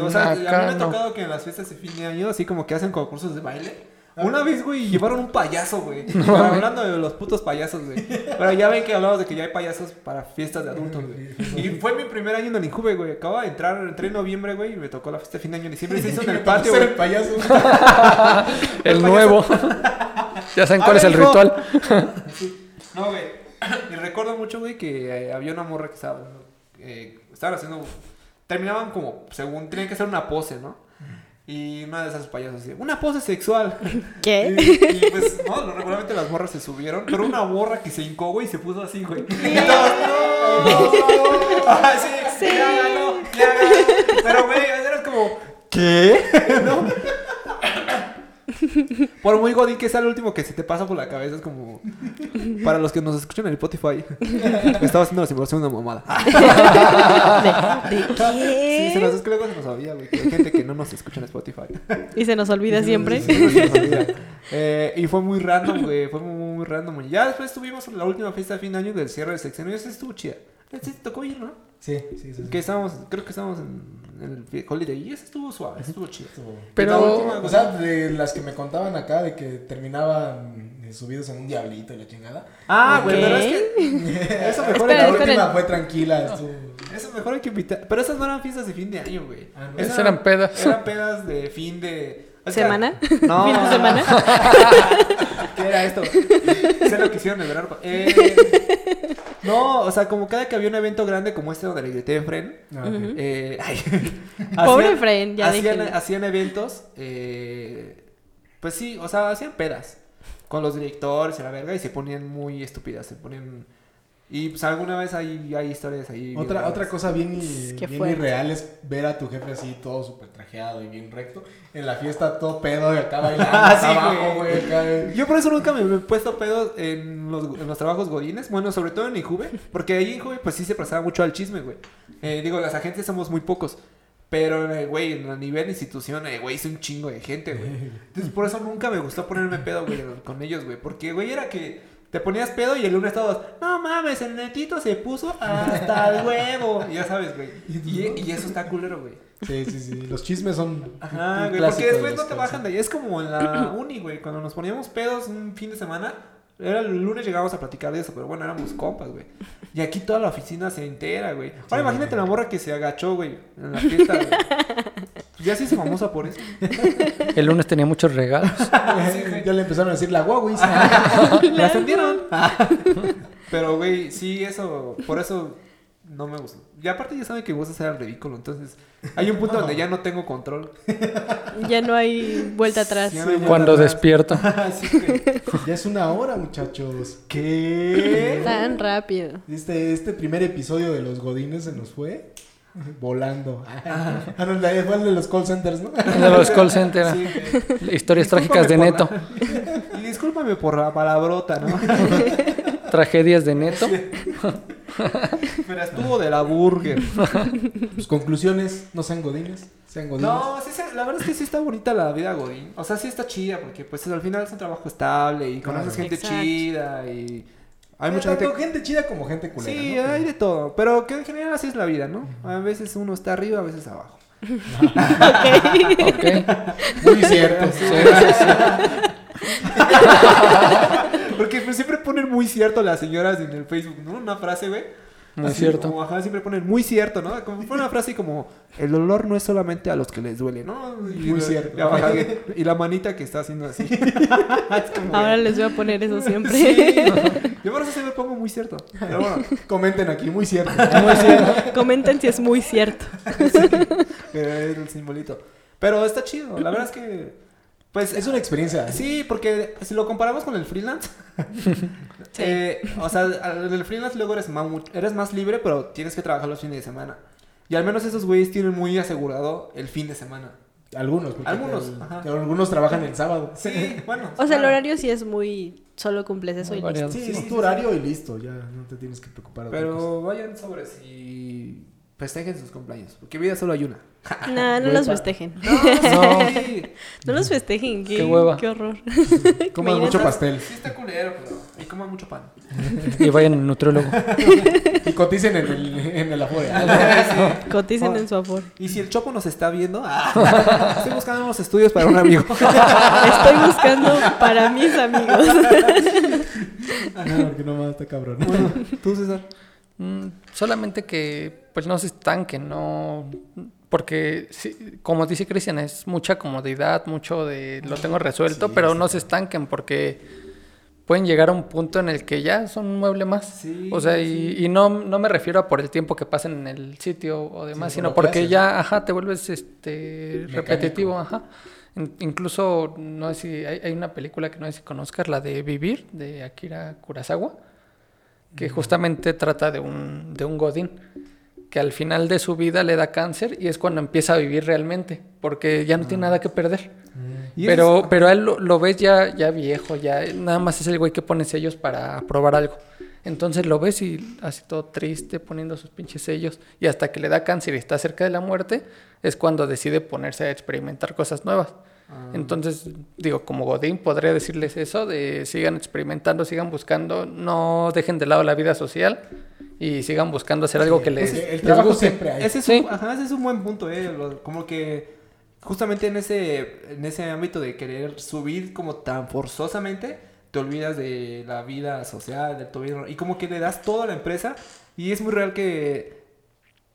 O sea, a mí me ha no. tocado que en las fiestas de fin de año, así como que hacen concursos de baile. Una vez, güey, llevaron un payaso, güey. hablando de los putos payasos, güey. Pero ya ven que hablamos de que ya hay payasos para fiestas de adultos, güey. Y fue mi primer año en el Injuve, güey. Acaba de entrar, entré en noviembre, güey, y me tocó la fiesta de fin de año en diciembre. Y se hizo en el patio, güey. el payaso. El nuevo. ya saben cuál es el hijo. ritual. No, güey. Y recuerdo mucho, güey, que eh, había una morra que estaba. eh, estaban haciendo. Terminaban como, según, tenían que hacer una pose, ¿no? Y una de esas payasos decía, una pose sexual. ¿Qué? Y, y, pues, no, no, regularmente las morras se subieron, pero una morra que se hincó, güey, y se puso así, güey. Y todos, no, ah, sí, Sí. ya ganó, ya ganó. Pero, güey, era como, ¿qué? ¿No? Por muy godín que sea el último que se te pasa por la cabeza, es como. Para los que nos escuchan en Spotify, estaba haciendo la simulación de una mamada. ¿De, de qué? Sí, se nos que luego se nos olvida, güey. Hay gente que no nos escucha en Spotify. Y se nos olvida siempre. Sí, sí, se nos olvida. Eh, y fue muy random, güey. Fue muy, muy random. Ya después tuvimos la última fiesta de fin de año del cierre de sección. Y esa estuvo chida. Tocó ir, ¿no? Sí, sí, sí. Que estábamos, creo que estábamos en, en el Holiday. Y esa estuvo suave, estuvo chida. Pero- última, O sea, de las que me contaban acá de que terminaban eh, subidos en un diablito y la chingada. Ah, güey, pero es que. Eso mejor, Espera, la espera. última fue tranquila. estuvo- eso mejor hay que invitar. Pero esas no eran fiestas de fin de año, güey. Ah, no. Esas eran pedas. Eran pedas de fin de. ¿Semana? No. ¿Fin de semana? ¿Qué era esto? sé lo que hicieron en el verano. Eh, no, o sea, como cada que había un evento grande como este donde le grité a Fren. Ah, ok. eh, ay, Pobre hacían- Fren, ya hacían, hacían eventos. eh, pues sí, o sea, hacían pedas. Con los directores y la verga. Y se ponían muy estúpidas. Se ponían. Y pues alguna vez hay, hay historias ahí. Otra, otra cosa bien, bien irreal es ver a tu jefe así todo súper trajeado y bien recto. En la fiesta todo pedo y acá bailando. Ah, sí, abajo, güey. güey. acá, eh. Yo por eso nunca me, me he puesto pedo en los, en los trabajos godines. Bueno, sobre todo en Injuve. Porque ahí en Injuve pues sí se prestaba mucho al chisme, güey. Eh, digo, las agentes somos muy pocos. Pero, eh, güey, a nivel de institución, eh, güey, es un chingo de gente, güey. Entonces, por eso nunca me gustó ponerme pedo, güey, con ellos, güey. Porque, güey, era que te ponías pedo y el lunes todos, no mames, el netito se puso hasta el huevo. Y ya sabes, güey. Y, y eso está culero, güey. Sí, sí, sí. Los chismes son. Ajá, un güey, porque de después no te bajan de ahí. Es como en la uni, güey. Cuando nos poníamos pedos un fin de semana, era el lunes llegábamos a platicar de eso, pero bueno, éramos compas, güey. Y aquí toda la oficina se entera, güey. Ahora Sí. imagínate la morra que se agachó, güey, en la fiesta, güey. Ya se hizo famosa por eso. El lunes tenía muchos regalos. ya le empezaron a decir la Huawei. La ascendieron. Pero, güey, sí, eso, por eso no me gusta. Y aparte ya saben que me gusta hacer el ridículo, entonces hay un punto donde ya no tengo control. Ya no hay vuelta atrás. Ya no hay vuelta Cuando atrás. despierto. Así que, ya es una hora, muchachos. ¿qué? Tan rápido. Este, este primer episodio de los Godines se nos fue volando. Ah, no, la- fue el de los call centers, ¿no? De los call centers. Sí. Historias trágicas de Neto. la- Y discúlpame por la palabrota, ¿no? Tragedias de Neto. Pero estuvo de la burger. Pues conclusiones, no sean Godines, sean Godines. No, sí, sí, la verdad es que sí está bonita la vida Godín. O sea, sí está chida porque pues al final es un trabajo estable y conoces Claro. gente Exacto. chida y hay mucha tanto gente... gente chida como gente culera. Sí, ¿no? hay de todo, pero que en general así es la vida, ¿no? A veces uno está arriba, a veces abajo. Ok. Muy cierto. Sí, sí, sí. Porque pues, siempre ponen muy cierto las señoras en el Facebook, ¿no? Una frase, güey. Muy Así cierto. Como, ajá, siempre ponen muy cierto, ¿no? Como fue una frase como, el dolor no es solamente a los que les duele, ¿no? Y Muy la- cierto. y ajá, y la manita que está haciendo así. Es como, Ahora les voy a poner eso siempre. Sí. Yo por eso se me pongo muy cierto. Pero bueno, Comenten aquí, muy cierto. muy cierto. Comenten si es muy cierto. Pero es el simbolito. Pero está chido. La verdad es que, pues, Es una experiencia. Sí, porque si lo comparamos con el freelance, Sí. eh, o sea, el freelance luego eres más, eres más libre, pero tienes que trabajar los fines de semana. Y al menos esos güeyes tienen muy asegurado el fin de semana. Algunos. porque Algunos, el- ajá. algunos trabajan el sábado. Sí, bueno. O sea, el horario sí es muy... Solo cumples eso y Muy listo. variado. Sí, Sí, es tu sí. horario y listo. Ya no te tienes que preocupar. Pero vayan sobres y festejen sus cumpleaños. Porque vida solo hay una. No, no los festejen. No, sí. No los festejen. Qué, Qué hueva. Qué horror. Coman mucho pastel. Sí está culero, pero... Y coman mucho pan. Y vayan al nutriólogo. Y coticen en el, en el afuera. Coticen en su aforo. Y si el Chopo nos está viendo, ah, estoy buscando unos estudios para un amigo. Estoy buscando para mis amigos. No, porque no más está cabrón. Bueno, tú, César. Mm, solamente que pues no se estanquen, no porque sí, como dice Cristian es mucha comodidad, mucho de lo tengo resuelto, Sí, pero no se estanquen porque pueden llegar a un punto en el que ya son un mueble más. Sí, o sea, y, y no, no me refiero a por el tiempo que pasen en el sitio o demás, sino porque haces, ya, ajá, te vuelves este Mecánico. repetitivo, ajá. In- incluso, no sé si hay, hay una película que no sé si conozcas, la de Vivir, de Akira Kurosawa, que justamente trata de un, de un godín que al final de su vida le da cáncer y es cuando empieza a vivir realmente, porque ya no tiene nada que perder. Y Pero, pero a él lo, lo ves ya, ya viejo, ya nada más es el güey que pone sellos para probar algo. Entonces lo ves y así todo triste, poniendo sus pinches sellos. Y hasta que le da cáncer y está cerca de la muerte, es cuando decide ponerse a experimentar cosas nuevas. Ah. Entonces, digo, como Godín podría decirles eso, de sigan experimentando, sigan buscando, no dejen de lado la vida social y sigan buscando hacer algo que les, el les trabajo guste. siempre hay. Ese es, Sí. un, ajá, ese es un buen punto, eh. lo- Como que justamente en ese, en ese ámbito de querer subir como tan forzosamente, te olvidas de la vida social, del gobierno, y como que le das todo a la empresa, y es muy real que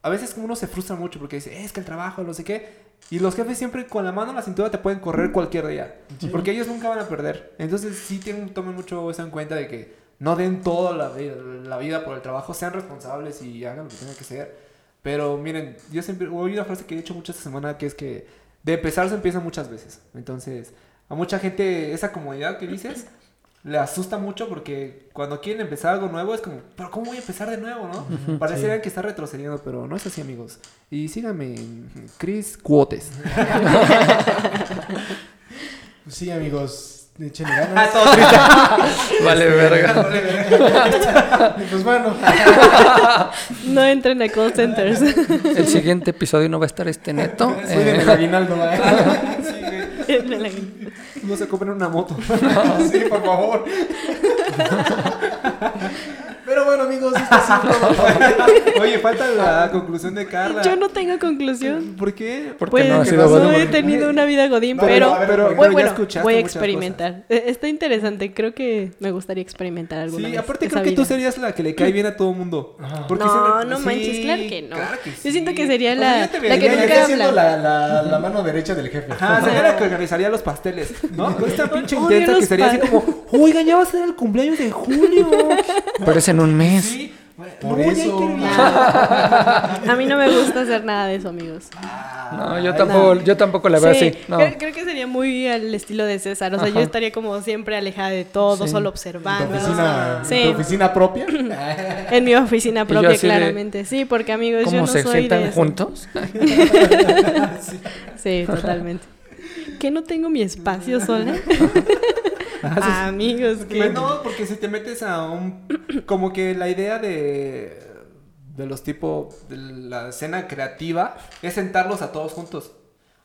a veces como uno se frustra mucho porque dice, "Eh, es que el trabajo, no sé qué, y los jefes siempre con la mano en la cintura te pueden correr cualquier día, porque ellos nunca van a perder. Entonces sí tienen, tomen mucho eso en cuenta de que no den toda la, la vida por el trabajo, sean responsables y hagan lo que tengan que hacer. Pero miren, yo siempre oí una frase que he dicho mucho esta semana que es que de empezar se empieza muchas veces. Entonces, a mucha gente esa comodidad que dices le asusta mucho porque cuando quieren empezar algo nuevo es como, pero ¿cómo voy a empezar de nuevo, no? Pareciera que está retrocediendo, pero no es así, amigos. Y síganme Chris Cuotes. Sí, amigos, échenle ganas. Vale, verga. Pues bueno, No entren a call centers. El siguiente episodio no va a estar este neto. soy eh, aguinaldo. ¿eh? No se compren una moto. Sí, por favor. Pero bueno, amigos, esto sido todo. Oye, falta la conclusión de Carla. Yo no tengo conclusión. ¿Por qué? Porque Pues no ha sido he tenido una vida godín, No, pero, pero- pero bueno, ya voy a experimentar. Eh, Está interesante, creo que me gustaría experimentar alguna Sí, vez aparte creo que tú serías la que le cae bien a todo mundo. Porque No, no sí, manches, claro que no. claro que Yo sí. siento que sería O sea, la- la que nunca habla. la, la, la mano derecha del jefe. Ajá, sería la que organizaría los pasteles, ¿no? Con esta pinche intensa que sería así como, oigan, ya va a ser el cumpleaños de Julio. Pero es en un mes. Sí, Por no, eso. A mí no me gusta hacer nada de eso, amigos. No, yo tampoco, yo tampoco la veo Sí, así. No. creo, creo que sería muy al estilo de César. O sea, yo estaría como siempre alejada de todo, Sí. solo ¿Tu observando. oficina, Sí. tu oficina propia? En mi oficina propia, de- claramente. Sí, porque amigos, yo ¿Cómo no se soy de sientan eso. juntos? Sí, totalmente. ¿Que no tengo mi espacio sola? Amigos, que... Pues no, porque si te metes a un... Como que la idea de... De los tipos... De la escena creativa es sentarlos a todos juntos.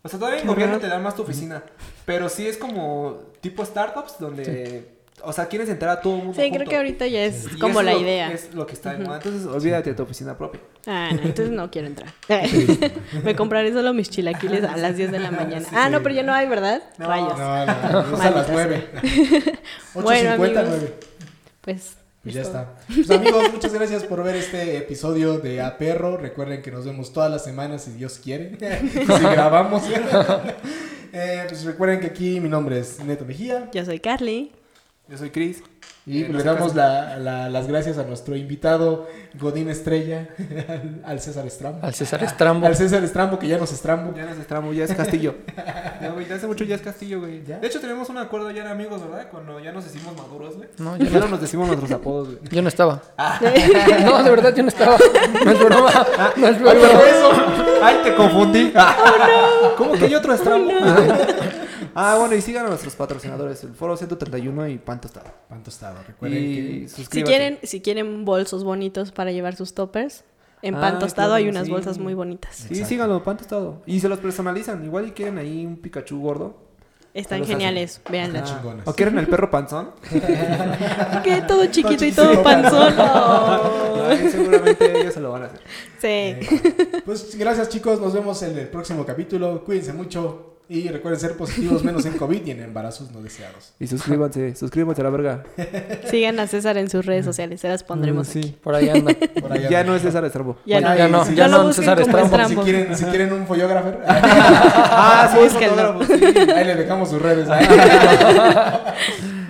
O sea, todavía en gobierno te dan más tu oficina. Pero sí es como tipo startups donde... O sea, quieren sentar a todo el mundo Sí, creo que ahorita ya es como eso la lo- idea. Es lo que está de moda. Entonces, olvídate de tu oficina propia. Ah, no, entonces no quiero entrar. Me compraré solo mis chilaquiles a las 10 de la mañana. Ah, no, pero ya no hay, ¿verdad? No, Rayos. No, no, no, es a las sea. 9. 8.50, Bueno, amigos. 9. Pues... Pues es ya está. Pues amigos, muchas gracias por ver este episodio de A Perro. Recuerden que nos vemos todas las semanas si Dios quiere. si grabamos. Eh, pues recuerden que aquí mi nombre es Neto Mejía. Yo soy Carly. Yo soy Chris. Y Eh, le damos qué la- la- las gracias a nuestro invitado Godín Estrella, al, al César Estrambo. Al César Estrambo. Al César Estrambo, que ya nos estrambo. Ya no es Estramo, ya es Castillo. ya, güey, ya hace mucho ya es Castillo, güey. ¿Ya? De hecho, tenemos un acuerdo ya de amigos, ¿verdad? Cuando ya nos hicimos maduros, güey. No, ya yo no no, nos decimos nuestros apodos, güey. yo no estaba. No, de verdad, yo no estaba. No es broma. No es broma. Ay, te confundí. ¿Cómo que hay otro Estramo? Ah, bueno, y sigan a nuestros patrocinadores, el Foro 131 y Pan Tostado. Pan tostado, recuerden Y que... Si quieren, si quieren bolsos bonitos para llevar sus toppers, en Ah, pan tostado claro, hay unas sí. bolsas muy bonitas. Sí, Exacto. síganlo, Pan Tostado. Y se los personalizan. Igual y quieren ahí un Pikachu gordo. Están geniales, véanlas. O quieren el perro panzón. Que todo chiquito y todo panzón. Ay, seguramente ellos se lo van a hacer. Sí. Pues gracias chicos, nos vemos en el próximo capítulo. Cuídense mucho y recuerden ser positivos menos en COVID y en embarazos no deseados. Y suscríbanse, suscríbanse a la verga. Sigan a César en sus redes sociales, se las pondremos Mm, aquí. Por ahí anda. Por Ya no es César Estrabo. Ya Bueno, no. Ya no, sí, ya no César. Estrambo. Si quieren, si quieren un follógrafo, Ah, sí, fotógrafo, sí. ahí les dejamos sus redes.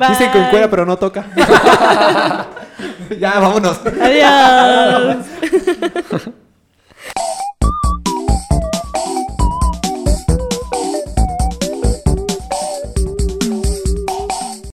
Dicen que Bye. encuera, pero no toca. ya, vámonos. Adiós.